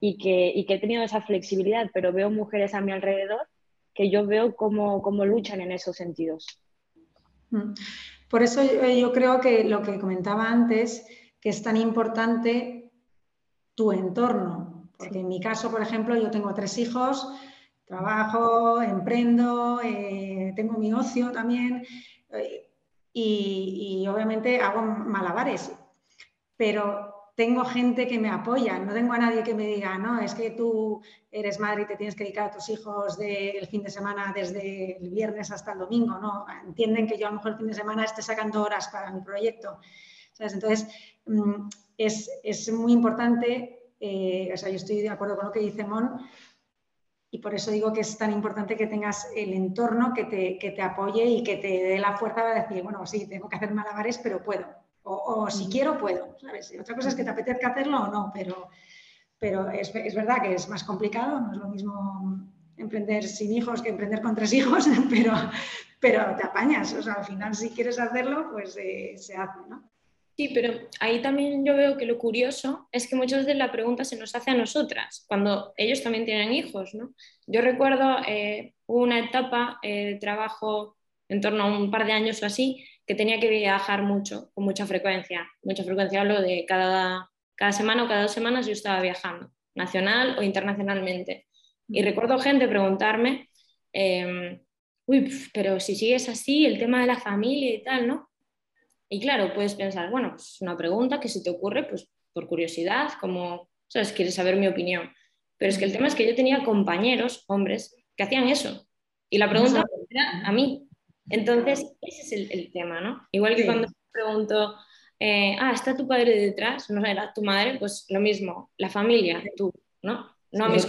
y que, y que he tenido esa flexibilidad, pero veo mujeres a mi alrededor que yo veo cómo, cómo luchan en esos sentidos.
Mm. Por eso yo, creo que lo que comentaba antes, que es tan importante tu entorno. Porque en mi caso, por ejemplo, yo tengo tres hijos, trabajo, emprendo, eh, tengo mi ocio también eh, y, y, obviamente hago malabares. Pero tengo gente que me apoya, no tengo a nadie que me diga, no, es que tú eres madre y te tienes que dedicar a tus hijos del fin de semana desde el viernes hasta el domingo, no, entienden que yo a lo mejor el fin de semana esté sacando horas para mi proyecto. Entonces, mm, es, muy importante, eh, o sea, yo estoy de acuerdo con lo que dice Mon, y por eso digo que es tan importante que tengas el entorno que te, que te apoye y que te dé la fuerza para decir, bueno, sí, tengo que hacer malabares, pero puedo o, si quiero, puedo. ¿sabes? Otra cosa es que te apetezca hacerlo o no, pero, pero es, es, verdad que es más complicado, no es lo mismo emprender sin hijos que emprender con tres hijos, pero, pero te apañas. O sea, al final, si quieres hacerlo, pues eh, se hace, ¿no?
Sí, pero ahí también yo veo que lo curioso es que muchas veces la pregunta se nos hace a nosotras, cuando ellos también tienen hijos, ¿no? Yo recuerdo eh, una etapa eh, de trabajo en torno a un par de años o así, que tenía que viajar mucho, con mucha frecuencia. Mucha frecuencia hablo de cada, cada semana o cada dos semanas yo estaba viajando, nacional o internacionalmente. Y recuerdo gente preguntarme, em, uy, pero si sigues así, el tema de la familia y tal, ¿no? Y claro, puedes pensar, bueno, pues es una pregunta que si te ocurre, pues por curiosidad, como, ¿sabes? Quieres saber mi opinión. Pero es que el tema es que yo tenía compañeros, hombres, que hacían eso. Y la pregunta era a mí, entonces, ese es el, tema, ¿no? Igual que cuando pregunto, eh, ah, ¿está tu padre detrás? No era tu madre, pues lo mismo, la familia, tú, ¿no? No a mis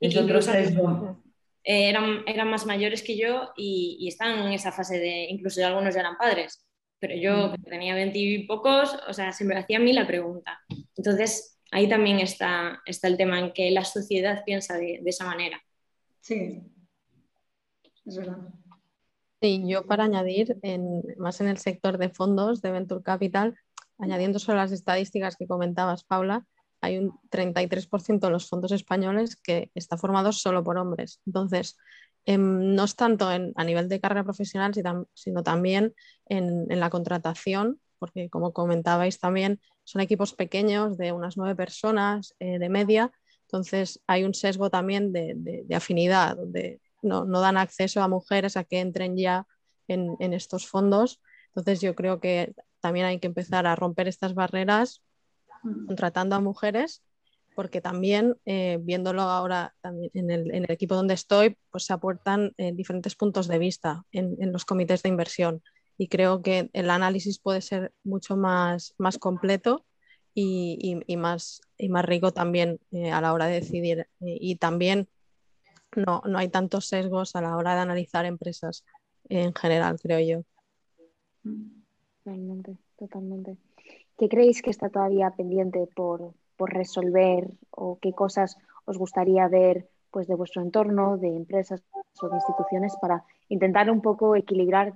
Es otro sesgo.
Eh, eran, eran más mayores que yo y, y, están en esa fase de, incluso algunos ya eran padres, pero yo mm. tenía veinte y pocos, o sea, se me hacía a mí la pregunta. Entonces, ahí también está, está el tema en que la sociedad piensa de, de esa manera.
Sí, es verdad.
Sí, yo para añadir, más en el sector de fondos de Venture Capital, añadiendo solo las estadísticas que comentabas, Paula, hay un 33% de los fondos españoles que está formado solo por hombres. Entonces, no es tanto a nivel de carrera profesional, sino también en, la contratación, porque como comentabais también, son equipos pequeños de unas nueve personas eh, de media, entonces hay un sesgo también de, de afinidad, donde no, dan acceso a mujeres a que entren ya en, estos fondos. Entonces yo creo que también hay que empezar a romper estas barreras contratando a mujeres, porque también, eh, viéndolo ahora también en, el, equipo donde estoy, pues se aportan eh, diferentes puntos de vista en, los comités de inversión. y creo que el análisis puede ser mucho más, más completo y, y, más, y más rico también eh, a la hora de decidir. y también no, no hay tantos sesgos a la hora de analizar empresas en general, creo yo.
Totalmente, totalmente. ¿Qué creéis que está todavía pendiente por, por resolver o qué cosas os gustaría ver pues, de vuestro entorno, de empresas o de instituciones para intentar un poco equilibrar,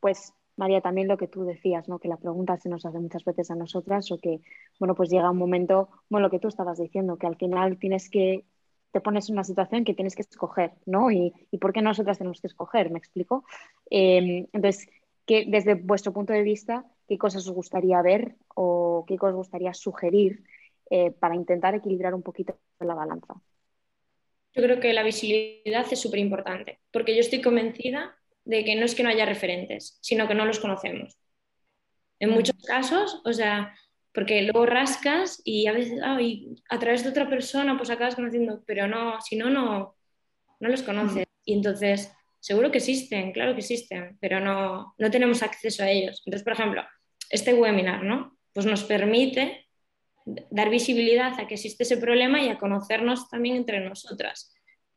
pues María, también lo que tú decías, ¿no? que la pregunta se nos hace muchas veces a nosotras o que, bueno, pues llega un momento, bueno, lo que tú estabas diciendo, que al final tienes que, te pones en una situación que tienes que escoger, ¿no? Y, y ¿por qué nosotras tenemos que escoger? ¿Me explico? Eh, entonces, que desde vuestro punto de vista, ¿qué cosas os gustaría ver o qué cosas os gustaría sugerir eh, para intentar equilibrar un poquito la balanza?
Yo creo que la visibilidad es súper importante, porque yo estoy convencida de que no es que no haya referentes, sino que no los conocemos. En muchos casos, o sea, porque luego rascas y a veces a través de otra persona pues acabas conociendo, pero no, si no, no, no los conoces. Y entonces, seguro que existen, claro que existen, pero no, no tenemos acceso a ellos. Entonces, por ejemplo, este webinar, ¿no? Pues nos permite dar visibilidad a que existe ese problema y a conocernos también entre nosotras.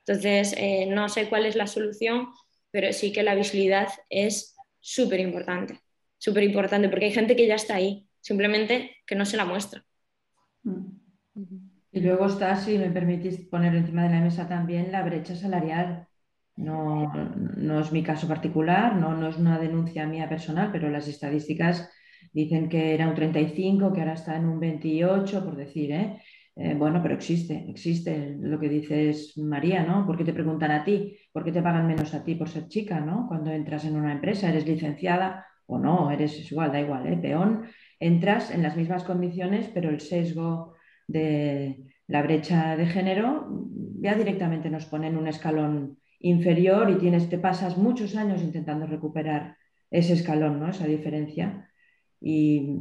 Entonces, eh, no sé cuál es la solución, pero sí que la visibilidad es súper importante, súper importante, porque hay gente que ya está ahí, simplemente que no se la muestra.
Y luego está, si me permitís poner encima de la mesa también, la brecha salarial. No, no es mi caso particular, no, no es una denuncia mía personal, pero las estadísticas Dicen que era un 35, que ahora está en un 28, por decir, ¿eh? ¿eh? bueno, pero existe, existe lo que dices María, ¿no? ¿Por qué te preguntan a ti? ¿Por qué te pagan menos a ti por ser chica, ¿no? Cuando entras en una empresa, eres licenciada o no, eres igual, da igual, ¿eh? Peón, entras en las mismas condiciones, pero el sesgo de la brecha de género ya directamente nos pone en un escalón inferior y tienes, te pasas muchos años intentando recuperar ese escalón, ¿no? Esa diferencia y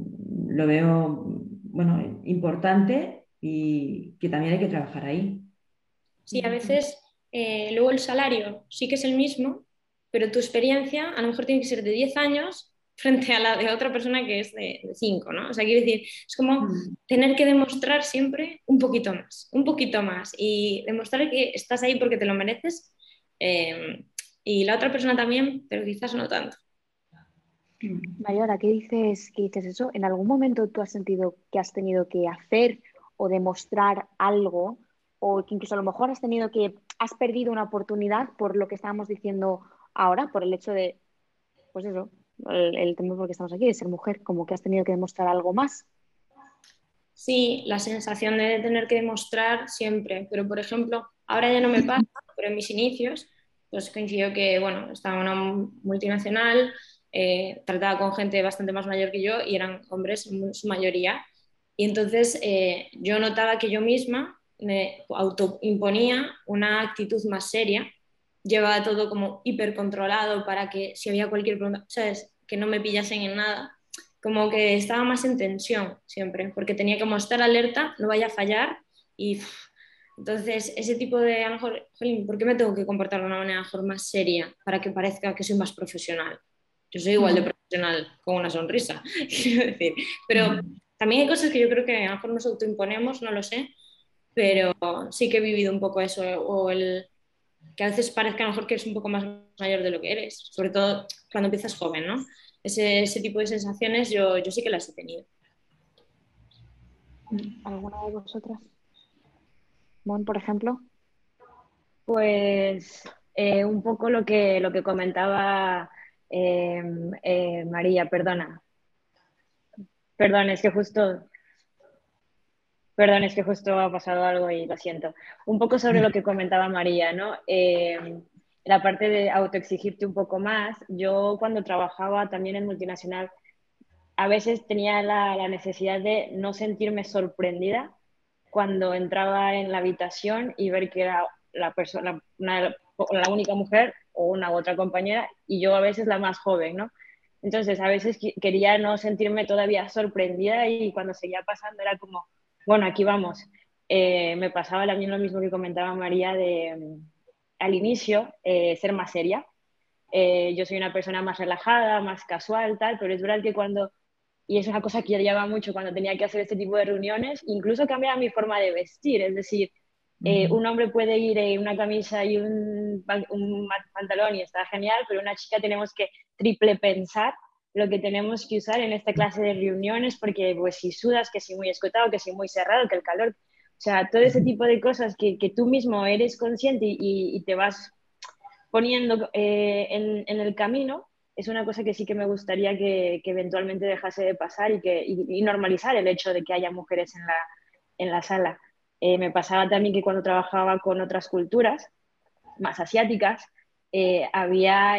lo veo bueno, importante y que también hay que trabajar ahí.
Sí, a veces eh, luego el salario sí que es el mismo, pero tu experiencia a lo mejor tiene que ser de 10 años frente a la de otra persona que es de 5, ¿no? O sea, quiero decir, es como mm. tener que demostrar siempre un poquito más, un poquito más y demostrar que estás ahí porque te lo mereces eh, y la otra persona también, pero quizás no tanto.
Mayora, ¿qué dices, ¿qué dices eso? ¿En algún momento tú has sentido que has tenido que hacer o demostrar algo o que incluso a lo mejor has tenido que, has perdido una oportunidad por lo que estábamos diciendo ahora, por el hecho de, pues eso, el, tema por que estamos aquí, de ser mujer, como que has tenido que demostrar algo más?
Sí, la sensación de tener que demostrar siempre, pero por ejemplo, ahora ya no me pasa, pero en mis inicios, pues coincidió que, bueno, estaba una multinacional, eh, trataba con gente bastante más mayor que yo y eran hombres en su mayoría. Y entonces eh, yo notaba que yo misma me autoimponía una actitud más seria, llevaba todo como hipercontrolado para que si había cualquier pregunta, ¿sabes? Que no me pillasen en nada, como que estaba más en tensión siempre, porque tenía que estar alerta, no vaya a fallar y... entonces, ese tipo de, a lo mejor, ¿por qué me tengo que comportar de una manera mejor más seria para que parezca que soy más profesional? Yo soy igual de profesional con una sonrisa, quiero decir. Pero también hay cosas que yo creo que a lo mejor nos autoimponemos, no lo sé, pero sí que he vivido un poco eso, o el que a veces parezca a lo mejor que eres un poco más mayor de lo que eres, sobre todo cuando empiezas joven, ¿no? Ese, ese tipo de sensaciones yo, yo sí que las he tenido.
¿Alguna de vosotras? Mon, por ejemplo.
Pues eh, un poco lo que, lo que comentaba Em, eh, María, perdona. Perdón, es que justo... Perdón, es que justo ha pasado algo y lo siento. Un poco sobre lo que comentaba María, ¿no? Em, la parte de autoexigirte un poco más. Yo cuando trabajaba también en multinacional, a veces tenía la, necesidad de no sentirme sorprendida cuando entraba en la habitación y ver que era la persona, la única mujer o una u otra compañera y yo a veces la más joven, ¿no? Entonces a veces quería no sentirme todavía sorprendida y cuando seguía pasando era como, bueno, aquí vamos. Eh, me pasaba también lo mismo que comentaba María de al inicio eh, ser más seria eh, yo soy una persona más relajada, más casual, tal, pero es verdad que cuando, y es una cosa que yo llevaba mucho cuando tenía que hacer este tipo de reuniones, incluso cambiaba mi forma de vestir, es decir, eh, un hombre puede ir en una camisa y un, un, pantalón y está genial, pero una chica tenemos que triple pensar lo que tenemos que usar en esta clase de reuniones, porque pues si sudas, que si muy escotado, que si muy cerrado, que el calor, o sea, todo ese tipo de cosas que, que tú mismo eres consciente y, y te vas poniendo eh, en, en, el camino, es una cosa que sí que me gustaría que, que eventualmente dejase de pasar y, que, y, normalizar el hecho de que haya mujeres en la, en la sala. Eh, me pasaba también que cuando trabajaba con otras culturas más asiáticas, eh, había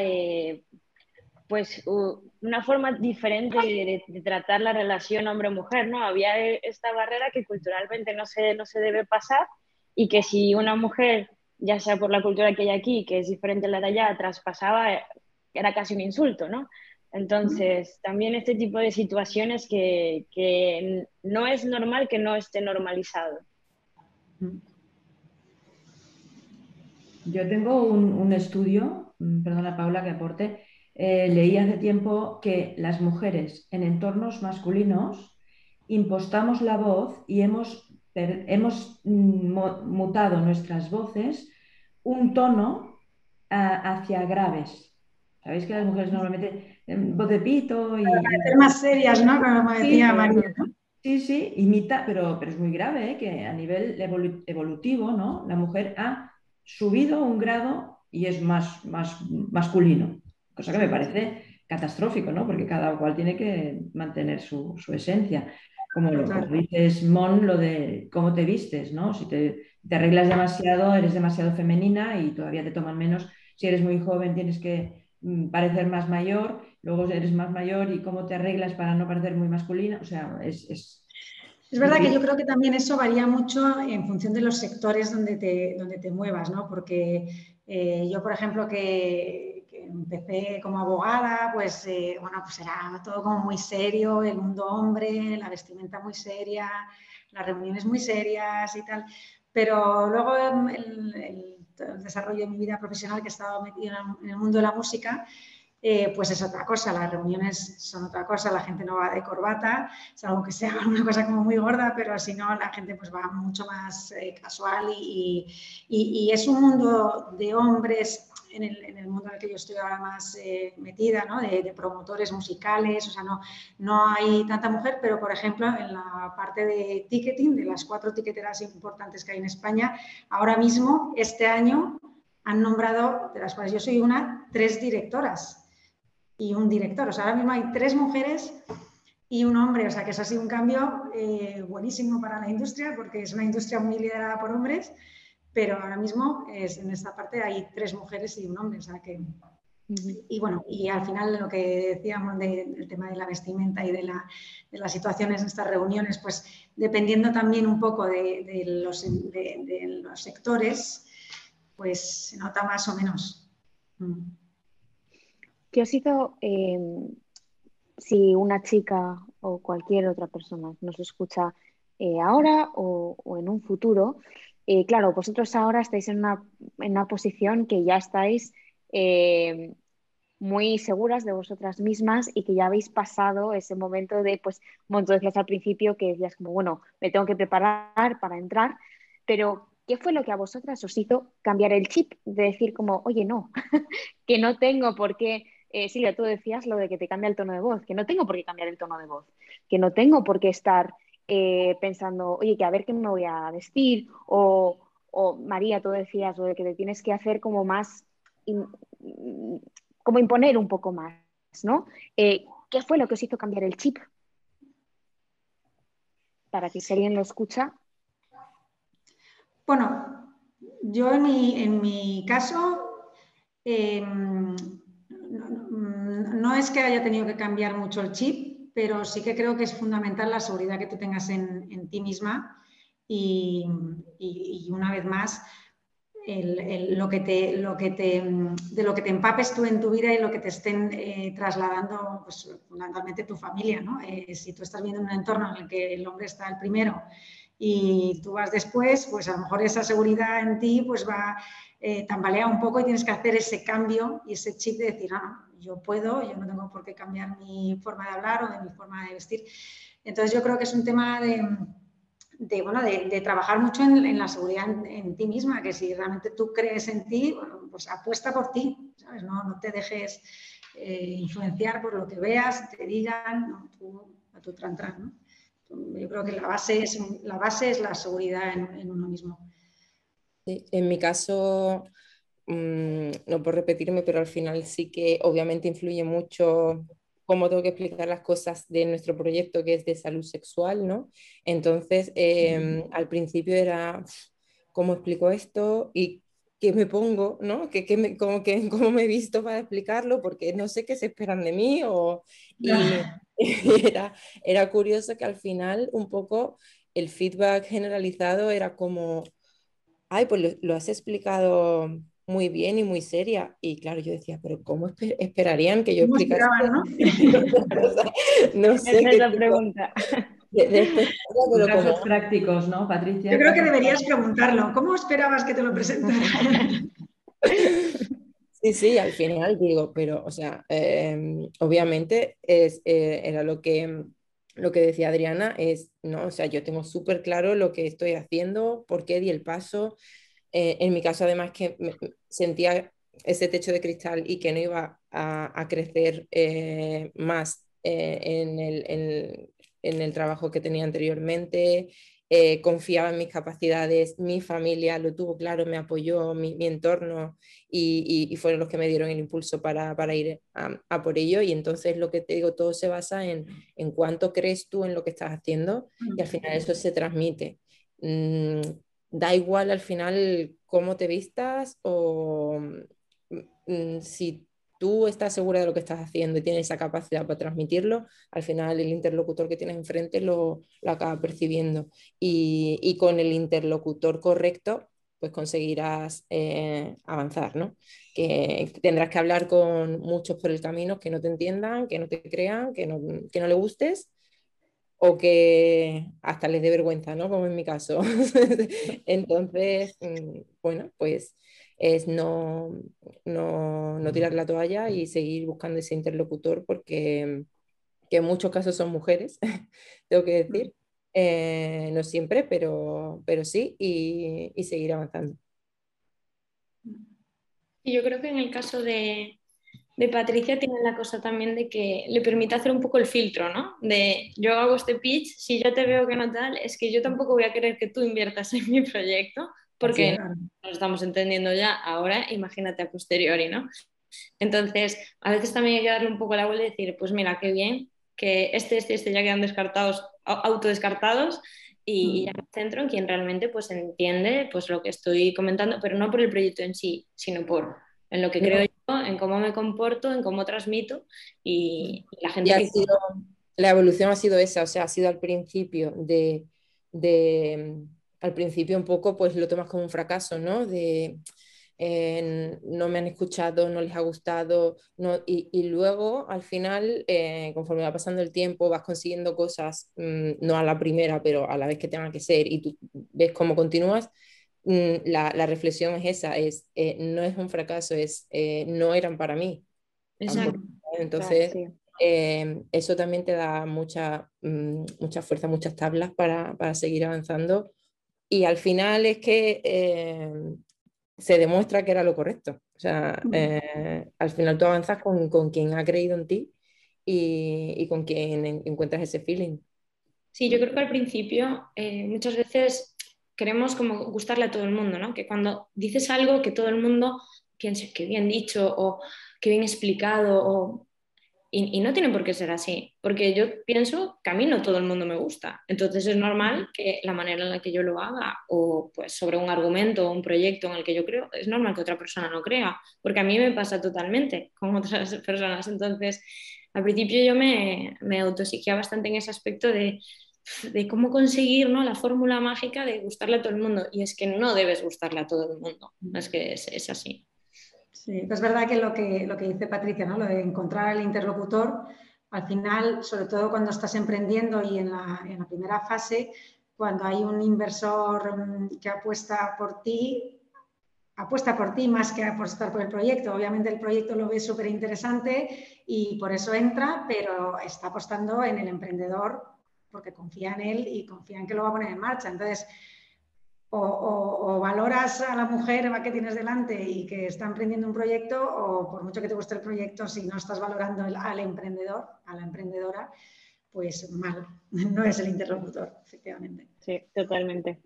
pues una forma diferente de, tratar la relación hombre-mujer, ¿no? Había esta barrera que culturalmente no se, no se debe pasar y que si una mujer, ya sea por la cultura que hay aquí, que es diferente a la de allá, traspasaba, era casi un insulto, ¿no? Entonces, también este tipo de situaciones que, que no es normal que no esté normalizado.
Yo tengo un, un estudio, perdona Paula que aporte, eh, leí hace tiempo que las mujeres en entornos masculinos impostamos la voz y hemos, hemos mm, mutado nuestras voces un tono hacia graves. Sabéis que las mujeres normalmente em, voz de pito y...
más serias, ¿no? Como decía sí, María.
Sí, sí, imita, pero, pero es muy grave, ¿eh? que a nivel evolutivo, ¿no? La mujer ha subido un grado y es más, más masculino cosa que me parece catastrófico, ¿no? Porque cada cual tiene que mantener su, esencia. Como lo que dices, Mon, lo de cómo te vistes, ¿no? Si te, arreglas demasiado, eres demasiado femenina y todavía te toman menos. Si eres muy joven, tienes que parecer más mayor, luego eres más mayor y cómo te arreglas para no parecer muy masculina. O sea, es, es
es verdad que yo creo que también eso varía mucho en función de los sectores donde te, donde te muevas, ¿no? Porque eh, yo, por ejemplo, que empecé como abogada, pues eh, bueno, pues era todo como muy serio, el mundo hombre, la vestimenta muy seria, las reuniones muy serias y tal. Pero luego el, el, el desarrollo de mi vida profesional, que he estado metida en el mundo de la música, eh, pues es otra cosa, las reuniones son otra cosa, la gente no va de corbata, salvo que sea una cosa como muy gorda, pero si no, la gente pues va mucho más eh, casual y, es un mundo de hombres en el, en el, mundo en el que yo estoy ahora más eh, metida, ¿no? de, de, promotores musicales, o sea, no, no hay tanta mujer, pero por ejemplo en la parte de ticketing, de las cuatro tiqueteras importantes que hay en España, ahora mismo, este año, han nombrado, de las cuales yo soy una, tres directoras y un director. O sea, ahora mismo hay tres mujeres y un hombre, o sea que eso ha sido un cambio eh, buenísimo para la industria porque es una industria muy liderada por hombres pero ahora mismo es, en esta parte hay tres mujeres y un hombre, o sea que... Y bueno, y al final lo que decíamos del tema de la vestimenta y de, la, de, las situaciones en estas reuniones, pues dependiendo también un poco de, de los, los, sectores, pues se nota más o menos.
¿Qué os hizo, eh, si una chica o cualquier otra persona nos escucha eh, ahora o, o, en un futuro, eh, claro, vosotros ahora estáis en una, en una posición que ya estáis eh, muy seguras de vosotras mismas y que ya habéis pasado ese momento de, pues, tú decías al principio, que decías como, bueno, me tengo que preparar para entrar, pero ¿qué fue lo que a vosotras os hizo cambiar el chip? De decir como, oye, no, que no tengo por qué, eh, Silvia, tú decías lo de que te cambia el tono de voz, que no tengo por qué cambiar el tono de voz, que no tengo por qué estar eh, pensando, oye, que a ver qué me voy a vestir, o, o, María, tú decías, lo de que te tienes que hacer como más, in, como imponer un poco más, ¿no? Eh, ¿Qué fue lo que os hizo cambiar el chip? Para que si alguien lo escucha.
Bueno, yo en mi, en mi caso, eh, no, no es que haya tenido que cambiar mucho el chip, pero sí que creo que es fundamental la seguridad que tú tengas en, ti misma y, una vez más lo que te, lo que te, de lo que te empapes tú en tu vida y lo que te estén eh, trasladando pues, fundamentalmente tu familia. ¿no? Eh, si tú estás viendo un entorno en el que el hombre está el primero y tú vas después, pues a lo mejor esa seguridad en ti pues va eh, tambalea un poco y tienes que hacer ese cambio y ese chip de decir, ah, yo puedo, yo no tengo por qué cambiar mi forma de hablar o de mi forma de vestir. Entonces yo creo que es un tema de, bueno, de, trabajar mucho en, la seguridad en, ti misma, que si realmente tú crees en ti, pues apuesta por ti, ¿sabes? No, no te dejes eh, influenciar por lo que veas, te digan, a tu tran, ¿no? Yo creo que la base es, la, base es la seguridad en, uno mismo.
en mi caso, mm, no por repetirme, pero al final sí que obviamente influye mucho cómo tengo que explicar las cosas de nuestro proyecto que es de salud sexual, ¿no? Entonces, em, al principio era, ¿cómo explico esto? Y qué me pongo, ¿no? ¿Qué, qué me, cómo, que, ¿Cómo me he visto para explicarlo? Porque no sé qué se esperan de mí. O, y, era, era curioso que al final un poco el feedback generalizado era como, ay, pues lo, lo has explicado muy bien y muy seria. Y claro, yo decía, pero ¿cómo esperarían que yo explicara?
¿no?
no sé.
Esa es la pregunta.
De, casos prácticos, ¿no, Patricia?
Yo creo que deberías preguntarlo. ¿Cómo esperabas que te lo presentaran?
Sí, sí, al final digo, pero, o sea, em, obviamente es, eh, era lo que, lo que decía Adriana, es, no, o sea, yo tengo súper claro lo que estoy haciendo, por qué di el paso, eh, en mi caso, además, que sentía ese techo de cristal y que no iba a, crecer eh, más eh, en, el, en, el, trabajo que tenía anteriormente. confiaba en mis capacidades, mi familia lo tuvo claro, me apoyó, mi, entorno y, fueron los que me dieron el impulso para, para ir a, por ello. Y entonces lo que te digo, todo se basa en, en cuánto crees tú en lo que estás haciendo y al final eso se transmite. Mm, da igual al final cómo te vistas o mm, si tú estás segura de lo que estás haciendo y tienes esa capacidad para transmitirlo, al final el interlocutor que tienes enfrente lo, acaba percibiendo. Y, con el interlocutor correcto, pues conseguirás eh, avanzar, ¿no? Que tendrás que hablar con muchos por el camino que no te entiendan, que no te crean, que no, que no le gustes, o que hasta les dé vergüenza, ¿no? Como en mi caso. Entonces, mm, bueno, pues es no, no, no, tirar la toalla y seguir buscando ese interlocutor porque que en muchos casos son mujeres, tengo que decir. Eh, no siempre, pero, pero sí, y, y seguir avanzando.
Y yo creo que en el caso de, de Patricia tiene la cosa también de que le permite hacer un poco el filtro, ¿no? De yo hago este pitch, si yo te veo que no tal, es que yo tampoco voy a querer que tú inviertas en mi proyecto, porque no lo estamos entendiendo ya ahora, imagínate a posteriori, ¿no? Entonces, a veces también hay que darle un poco la vuelta y decir, pues mira, qué bien, que este, este, este ya quedan descartados, autodescartados, y ya me centro en quien realmente pues entiende pues lo que estoy comentando, pero no por el proyecto en sí, sino por en lo que creo yo, en cómo me comporto, en cómo transmito y, la gente...
ha sido, la evolución ha sido esa, o sea, ha sido al principio de, al principio un poco pues lo tomas como un fracaso, ¿no? De, no me han escuchado, no les ha gustado, no, y, luego al final, eh, conforme va pasando el tiempo, vas consiguiendo cosas, mm, no a la primera, pero a la vez que tenga que ser, y tú ves cómo continúas, Mm, la, la, reflexión es esa, es, eh, no es un fracaso, es eh, no eran para mí. Entonces, em, eso también te da mucha, mm, mucha fuerza, muchas tablas para, para, seguir avanzando. Y al final es que em, se demuestra que era lo correcto. O sea, eh, al final tú avanzas con, con, quien ha creído en ti y, y con quien encuentras ese feeling.
Sí, yo creo que al principio muchas veces queremos como gustarle a todo el mundo, ¿no? Que cuando dices algo que todo el mundo piense que bien dicho o que bien explicado o... Y, no tiene por qué ser así, porque yo pienso que a mí no todo el mundo me gusta. Entonces es normal que la manera en la que yo lo haga o pues sobre un argumento o un proyecto en el que yo creo, es normal que otra persona no crea, porque a mí me pasa totalmente con otras personas. Entonces, al principio yo me, me autoexigía bastante en ese aspecto de de cómo conseguir ¿no? la fórmula mágica de gustarle a todo el mundo. Y es que no debes gustarle a todo el mundo, es que es, así.
Sí, es verdad que lo, que lo que dice Patricia, ¿no? lo de encontrar el interlocutor, al final, sobre todo cuando estás emprendiendo y en la, en la primera fase, cuando hay un inversor mm, que apuesta por ti, apuesta por ti más que apostar por el proyecto. Obviamente el proyecto lo ve súper interesante y por eso entra, pero está apostando en el emprendedor porque confía en él y confía en que lo va a poner en marcha. Entonces, o, valoras a la mujer que tienes delante y que está emprendiendo un proyecto, o por mucho que te guste el proyecto, si no estás valorando al emprendedor, a la emprendedora, pues mal, no es el interlocutor, efectivamente.
Sí, totalmente.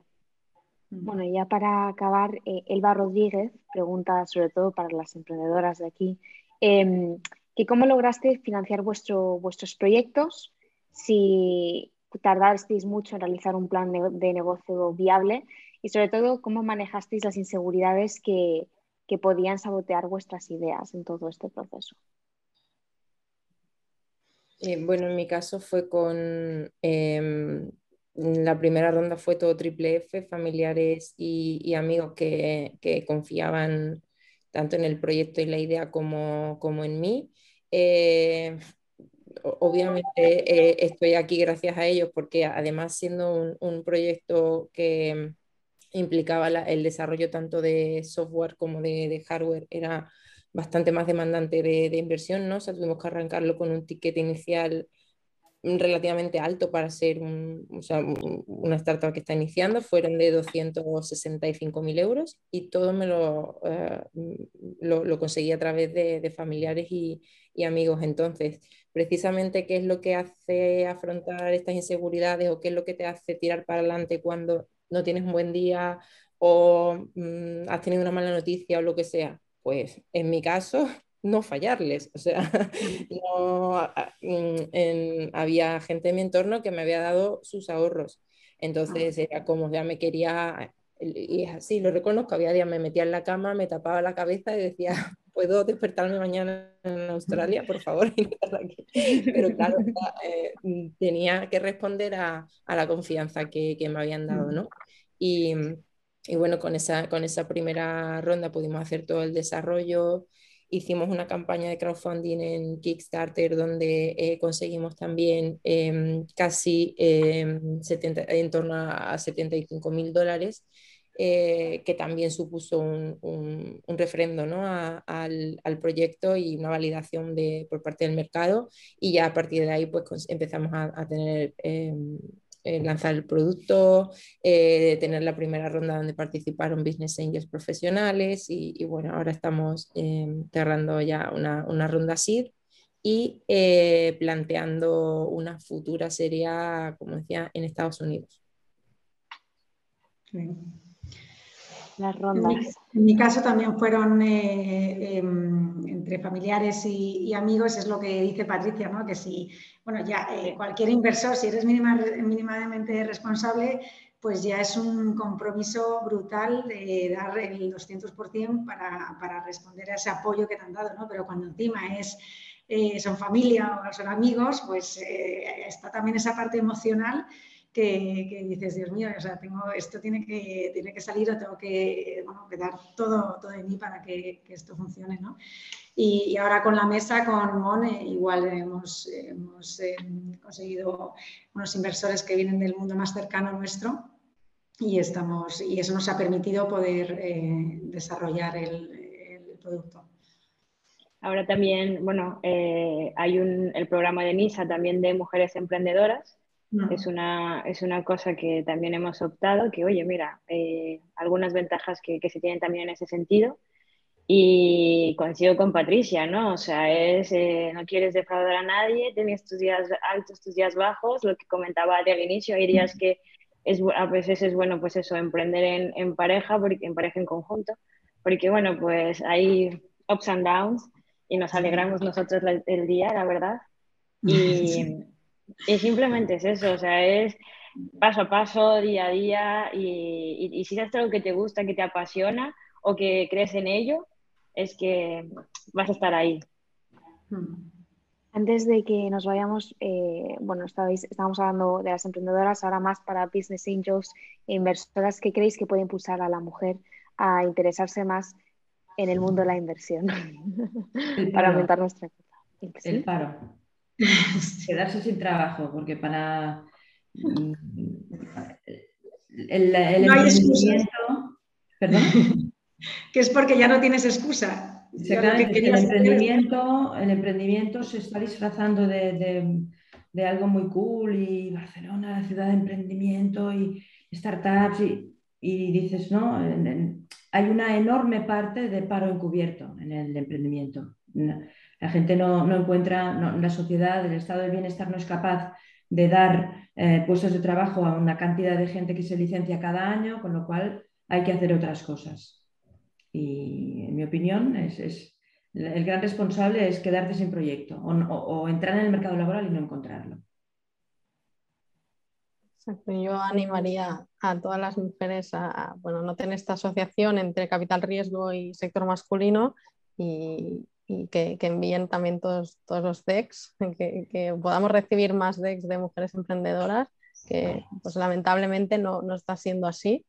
Mm. Bueno, ya para acabar, eh, Elba Rodríguez pregunta sobre todo para las emprendedoras de aquí, em, que cómo lograste financiar vuestro, vuestros proyectos, si tardasteis mucho en realizar un plan de negocio viable y sobre todo cómo manejasteis las inseguridades que, podían sabotear vuestras ideas en todo este proceso.
Eh, bueno, en mi caso fue con em, la primera ronda fue todo triple F, familiares y, amigos que, confiaban tanto en el proyecto y la idea como, en mí. Eh, obviamente eh, estoy aquí gracias a ellos porque además siendo un proyecto que, implicaba el desarrollo tanto de software como de, hardware, era bastante más demandante de, inversión, ¿no? O sea, tuvimos que arrancarlo con un ticket inicial relativamente alto para ser una startup que está iniciando, fueron de 265.000 euros y todo me lo, eh, lo, conseguí a través de, familiares y, y, amigos. Entonces, precisamente, ¿qué es lo que hace afrontar estas inseguridades o qué es lo que te hace tirar para adelante cuando no tienes un buen día o mm, has tenido una mala noticia o lo que sea, pues en mi caso no fallarles. O sea, no, mm, había gente en mi entorno que me había dado sus ahorros. Entonces era como ya me quería, y así, lo reconozco, había días me metía en la cama, me tapaba la cabeza y decía, ¿puedo despertarme mañana en Australia, por favor? Pero claro, eh, tenía que responder a, a la confianza que, que, me habían dado, ¿no? Y, y, bueno, con esa, con esa primera ronda pudimos hacer todo el desarrollo, hicimos una campaña de crowdfunding en Kickstarter donde eh, conseguimos también em, casi 70, em, en torno a 75 mil dólares eh, que también supuso un, un, referendo ¿no? al, proyecto y una validación de, por parte del mercado y ya a partir de ahí pues empezamos a, tener eh, eh, lanzar el producto, tener la primera ronda donde participaron business angels profesionales y, bueno, ahora estamos cerrando ya una, ronda SID y planteando una futura serie, como decía, en Estados Unidos.
Las rondas.
En mi, caso también fueron eh, em, entre familiares y, amigos, es lo que dice Patricia, ¿no? que si, bueno, ya eh, cualquier inversor, si eres mínimamente responsable, pues ya es un compromiso brutal de dar el 200% para, para responder a ese apoyo que te han dado, ¿no? pero cuando encima es... Eh, son familia o son amigos, pues está también esa parte emocional que, dices, Dios mío, o sea, tengo, esto tiene que, tiene que salir o tengo que, bueno, dar todo, todo de mí para que, que esto funcione, ¿no? Y, ahora con la mesa, con Mon, eh, igual hemos, hemos eh, conseguido unos inversores que vienen del mundo más cercano nuestro y, estamos, y eso nos ha permitido poder eh, desarrollar el, el, producto.
Ahora también, bueno, hay un, el programa de NISA también de mujeres emprendedoras es, una, es una cosa que también hemos optado, que oye, mira, eh, algunas ventajas que, que, se tienen también en ese sentido. Y coincido con Patricia, ¿no? O sea, es, eh, no quieres defraudar a nadie, tienes tus días altos, tus días bajos, lo que comentaba al inicio, hay días que es, a veces es bueno, pues eso, emprender en, en pareja, porque, en pareja en conjunto, porque bueno, pues hay ups and downs y nos alegramos nosotros el día, la verdad. Y, y simplemente es eso, o sea, es paso a paso, día a día, y, y, si es algo que te gusta, que te apasiona o que crees en ello, es que vas a estar ahí.
Hmm. Antes de que nos vayamos, eh, bueno, estabais, estábamos hablando de las emprendedoras, ahora más para business angels e inversoras, ¿qué creéis que puede impulsar a la mujer a interesarse más en el mundo de la inversión para aumentar nuestra
El paro. quedarse sin trabajo, porque para el, emprendimiento... ¿Perdón?
que es porque ya no tienes excusa.
el, emprendimiento, el emprendimiento se está disfrazando de, algo muy cool y Barcelona, la ciudad de emprendimiento y startups y, dices, no, hay una enorme parte de paro encubierto en el emprendimiento. La gente no, encuentra, la sociedad, el estado del bienestar no es capaz de dar eh, puestos de trabajo a una cantidad de gente que se licencia cada año, con lo cual hay que hacer otras cosas. Y en mi opinión, es, el gran responsable es quedarte sin proyecto o, entrar en el mercado laboral y no encontrarlo.
Yo animaría a todas las mujeres a, bueno, no tener esta asociación entre capital riesgo y sector masculino y, que, envíen también todos, todos los decks, que, podamos recibir más decks de mujeres emprendedoras, que pues lamentablemente no, no está siendo así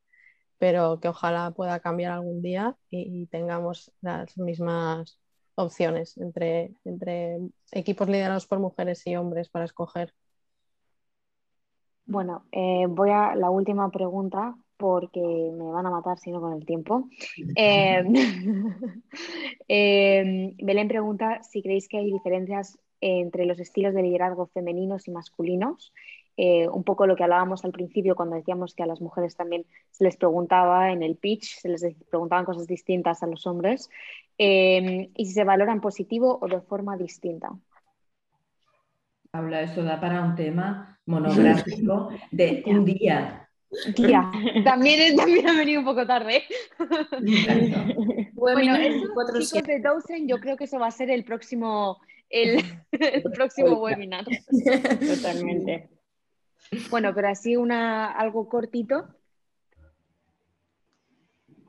pero que ojalá pueda cambiar algún día y, tengamos las mismas opciones entre, entre equipos liderados por mujeres y hombres para escoger.
Bueno, eh, voy a la última pregunta porque me van a matar si no con el tiempo. Eh, eh, Belén pregunta si creéis que hay diferencias entre los estilos de liderazgo femeninos y masculinos eh, un poco lo que hablábamos al principio cuando decíamos que a las mujeres también se les preguntaba en el pitch, se les preguntaban cosas distintas a los hombres, eh, y si se valora en positivo o de forma distinta.
Habla, esto da para un tema monográfico de un día.
Día. También, también ha venido un poco tarde. bueno, eso, chicos de Dozen, yo creo que eso va a ser el próximo, el, el próximo webinar.
Totalmente.
Bueno, pero así una, algo cortito.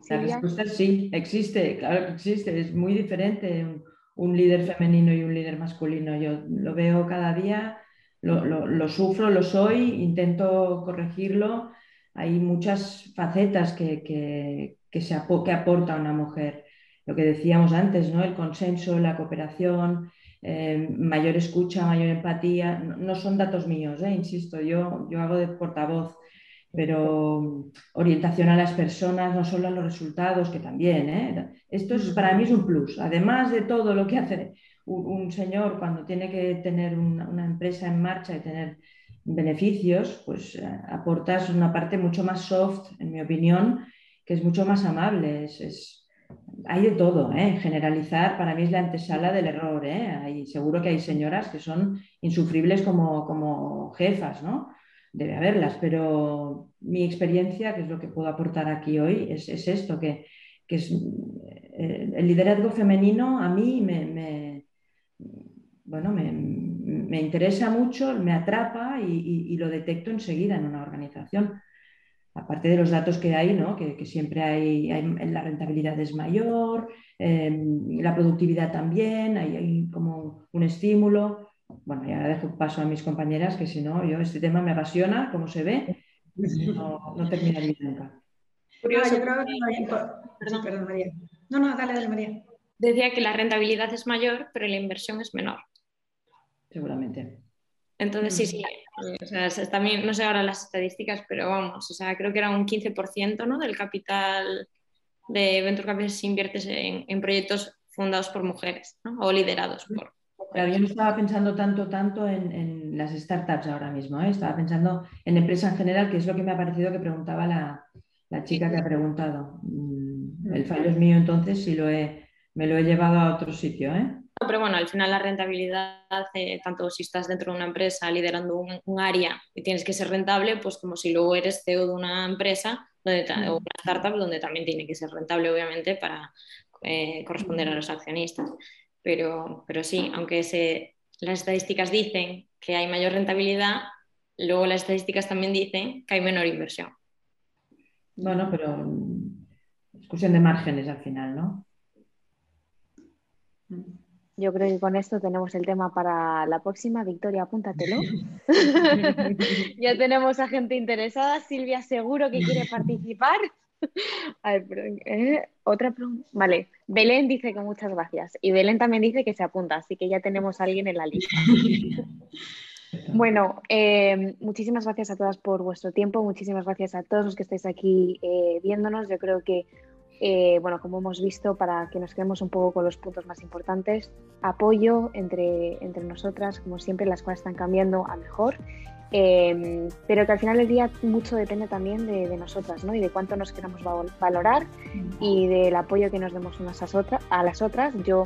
La respuesta es sí, existe, claro que existe, es muy diferente un, líder femenino y un líder masculino. Yo lo veo cada día, lo, sufro, lo soy, intento corregirlo. Hay muchas facetas que, que, se, que aporta una mujer. Lo que decíamos antes, ¿no? el consenso, la cooperación, eh, mayor escucha, mayor empatía, no, son datos míos, eh, insisto, yo, yo hago de portavoz, pero orientación a las personas, no solo a los resultados, que también. Eh. Esto es, para mí es un plus, además de todo lo que hace un, señor cuando tiene que tener una, empresa en marcha y tener beneficios, pues aportas una parte mucho más soft, en mi opinión, que es mucho más amable, es hay de todo, ¿eh? generalizar para mí es la antesala del error. ¿eh? seguro que hay señoras que son insufribles como, jefas, ¿no? Debe haberlas, pero mi experiencia, que es lo que puedo aportar aquí hoy, es, esto, que, es eh, el liderazgo femenino a mí me, bueno, me, interesa mucho, me atrapa y lo detecto enseguida en una organización aparte de los datos que hay, ¿no? que, siempre hay, la rentabilidad es mayor, em, la productividad también, hay, como un estímulo. Bueno, ya dejo paso a mis compañeras, que si no, yo este tema me apasiona, como se ve, no, no terminaría nunca.
Curioso, yo creo que... Perdón. María. No, no, dale, dale, María.
Decía que la rentabilidad es mayor, pero la inversión es menor.
Seguramente.
Entonces, sí, sí, o sea, también, no sé ahora las estadísticas, pero vamos, o sea, creo que era un 15% ¿no? del capital de Venture Capital se invierte en, proyectos fundados por mujeres o liderados por
Claro, yo no estaba pensando tanto, tanto en, las startups ahora mismo, ¿eh? estaba pensando en empresa en general, que es lo que me ha parecido que preguntaba la, chica que ha preguntado. Mm, el fallo es mío, entonces, si lo he, me lo he llevado a otro sitio. ¿eh?
pero bueno, al final la rentabilidad, eh, tanto si estás dentro de una empresa liderando un, área y tienes que ser rentable, pues como si luego eres CEO de una empresa donde, o una startup donde también tiene que ser rentable, obviamente, para eh, corresponder a los accionistas. Pero, pero sí, aunque se, las estadísticas dicen que hay mayor rentabilidad, luego las estadísticas también dicen que hay menor inversión.
Bueno, pero es cuestión de márgenes al final, ¿no?
Yo creo que con esto tenemos el tema para la próxima. Victoria, apúntatelo. ya tenemos a gente interesada. Silvia seguro que quiere participar. A ver, eh, otra pregunta. Vale, Belén dice que muchas gracias. Y Belén también dice que se apunta, así que ya tenemos a alguien en la lista. Bueno, eh, muchísimas gracias a todas por vuestro tiempo, muchísimas gracias a todos los que estáis aquí eh, viéndonos. Yo creo que, eh, bueno, como hemos visto, para que nos quedemos un poco con los puntos más importantes, apoyo entre, entre nosotras, como siempre, las cosas están cambiando a mejor. pero que al final del día mucho depende también de, nosotras ¿no? y de cuánto nos queramos valorar y del apoyo que nos demos unas a, a las otras. Yo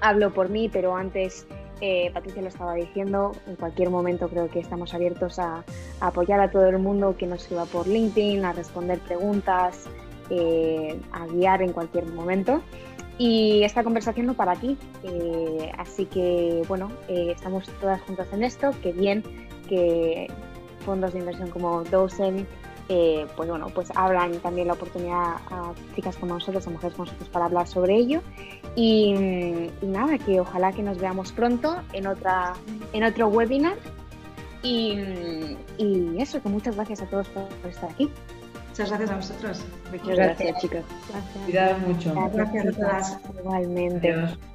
hablo por mí, pero antes eh, Patricia lo estaba diciendo, en cualquier momento creo que estamos abiertos a, apoyar a todo el mundo que nos escriba por LinkedIn, a responder preguntas, eh, a guiar en cualquier momento. Y esta conversación no para aquí, eh, así que bueno, estamos todas juntas en esto, que bien que fondos de inversión como Dosen eh, pues bueno, pues hablan también la oportunidad a chicas como nosotros, a mujeres como nosotros para hablar sobre ello. Y, nada, que ojalá que nos veamos pronto en, otra, en otro webinar. Y, eso, que muchas gracias a todos por, estar aquí.
Muchas gracias a vosotros.
Muchas gracias, chicos.
Gracias. mucho.
Gracias a todas.
Igualmente.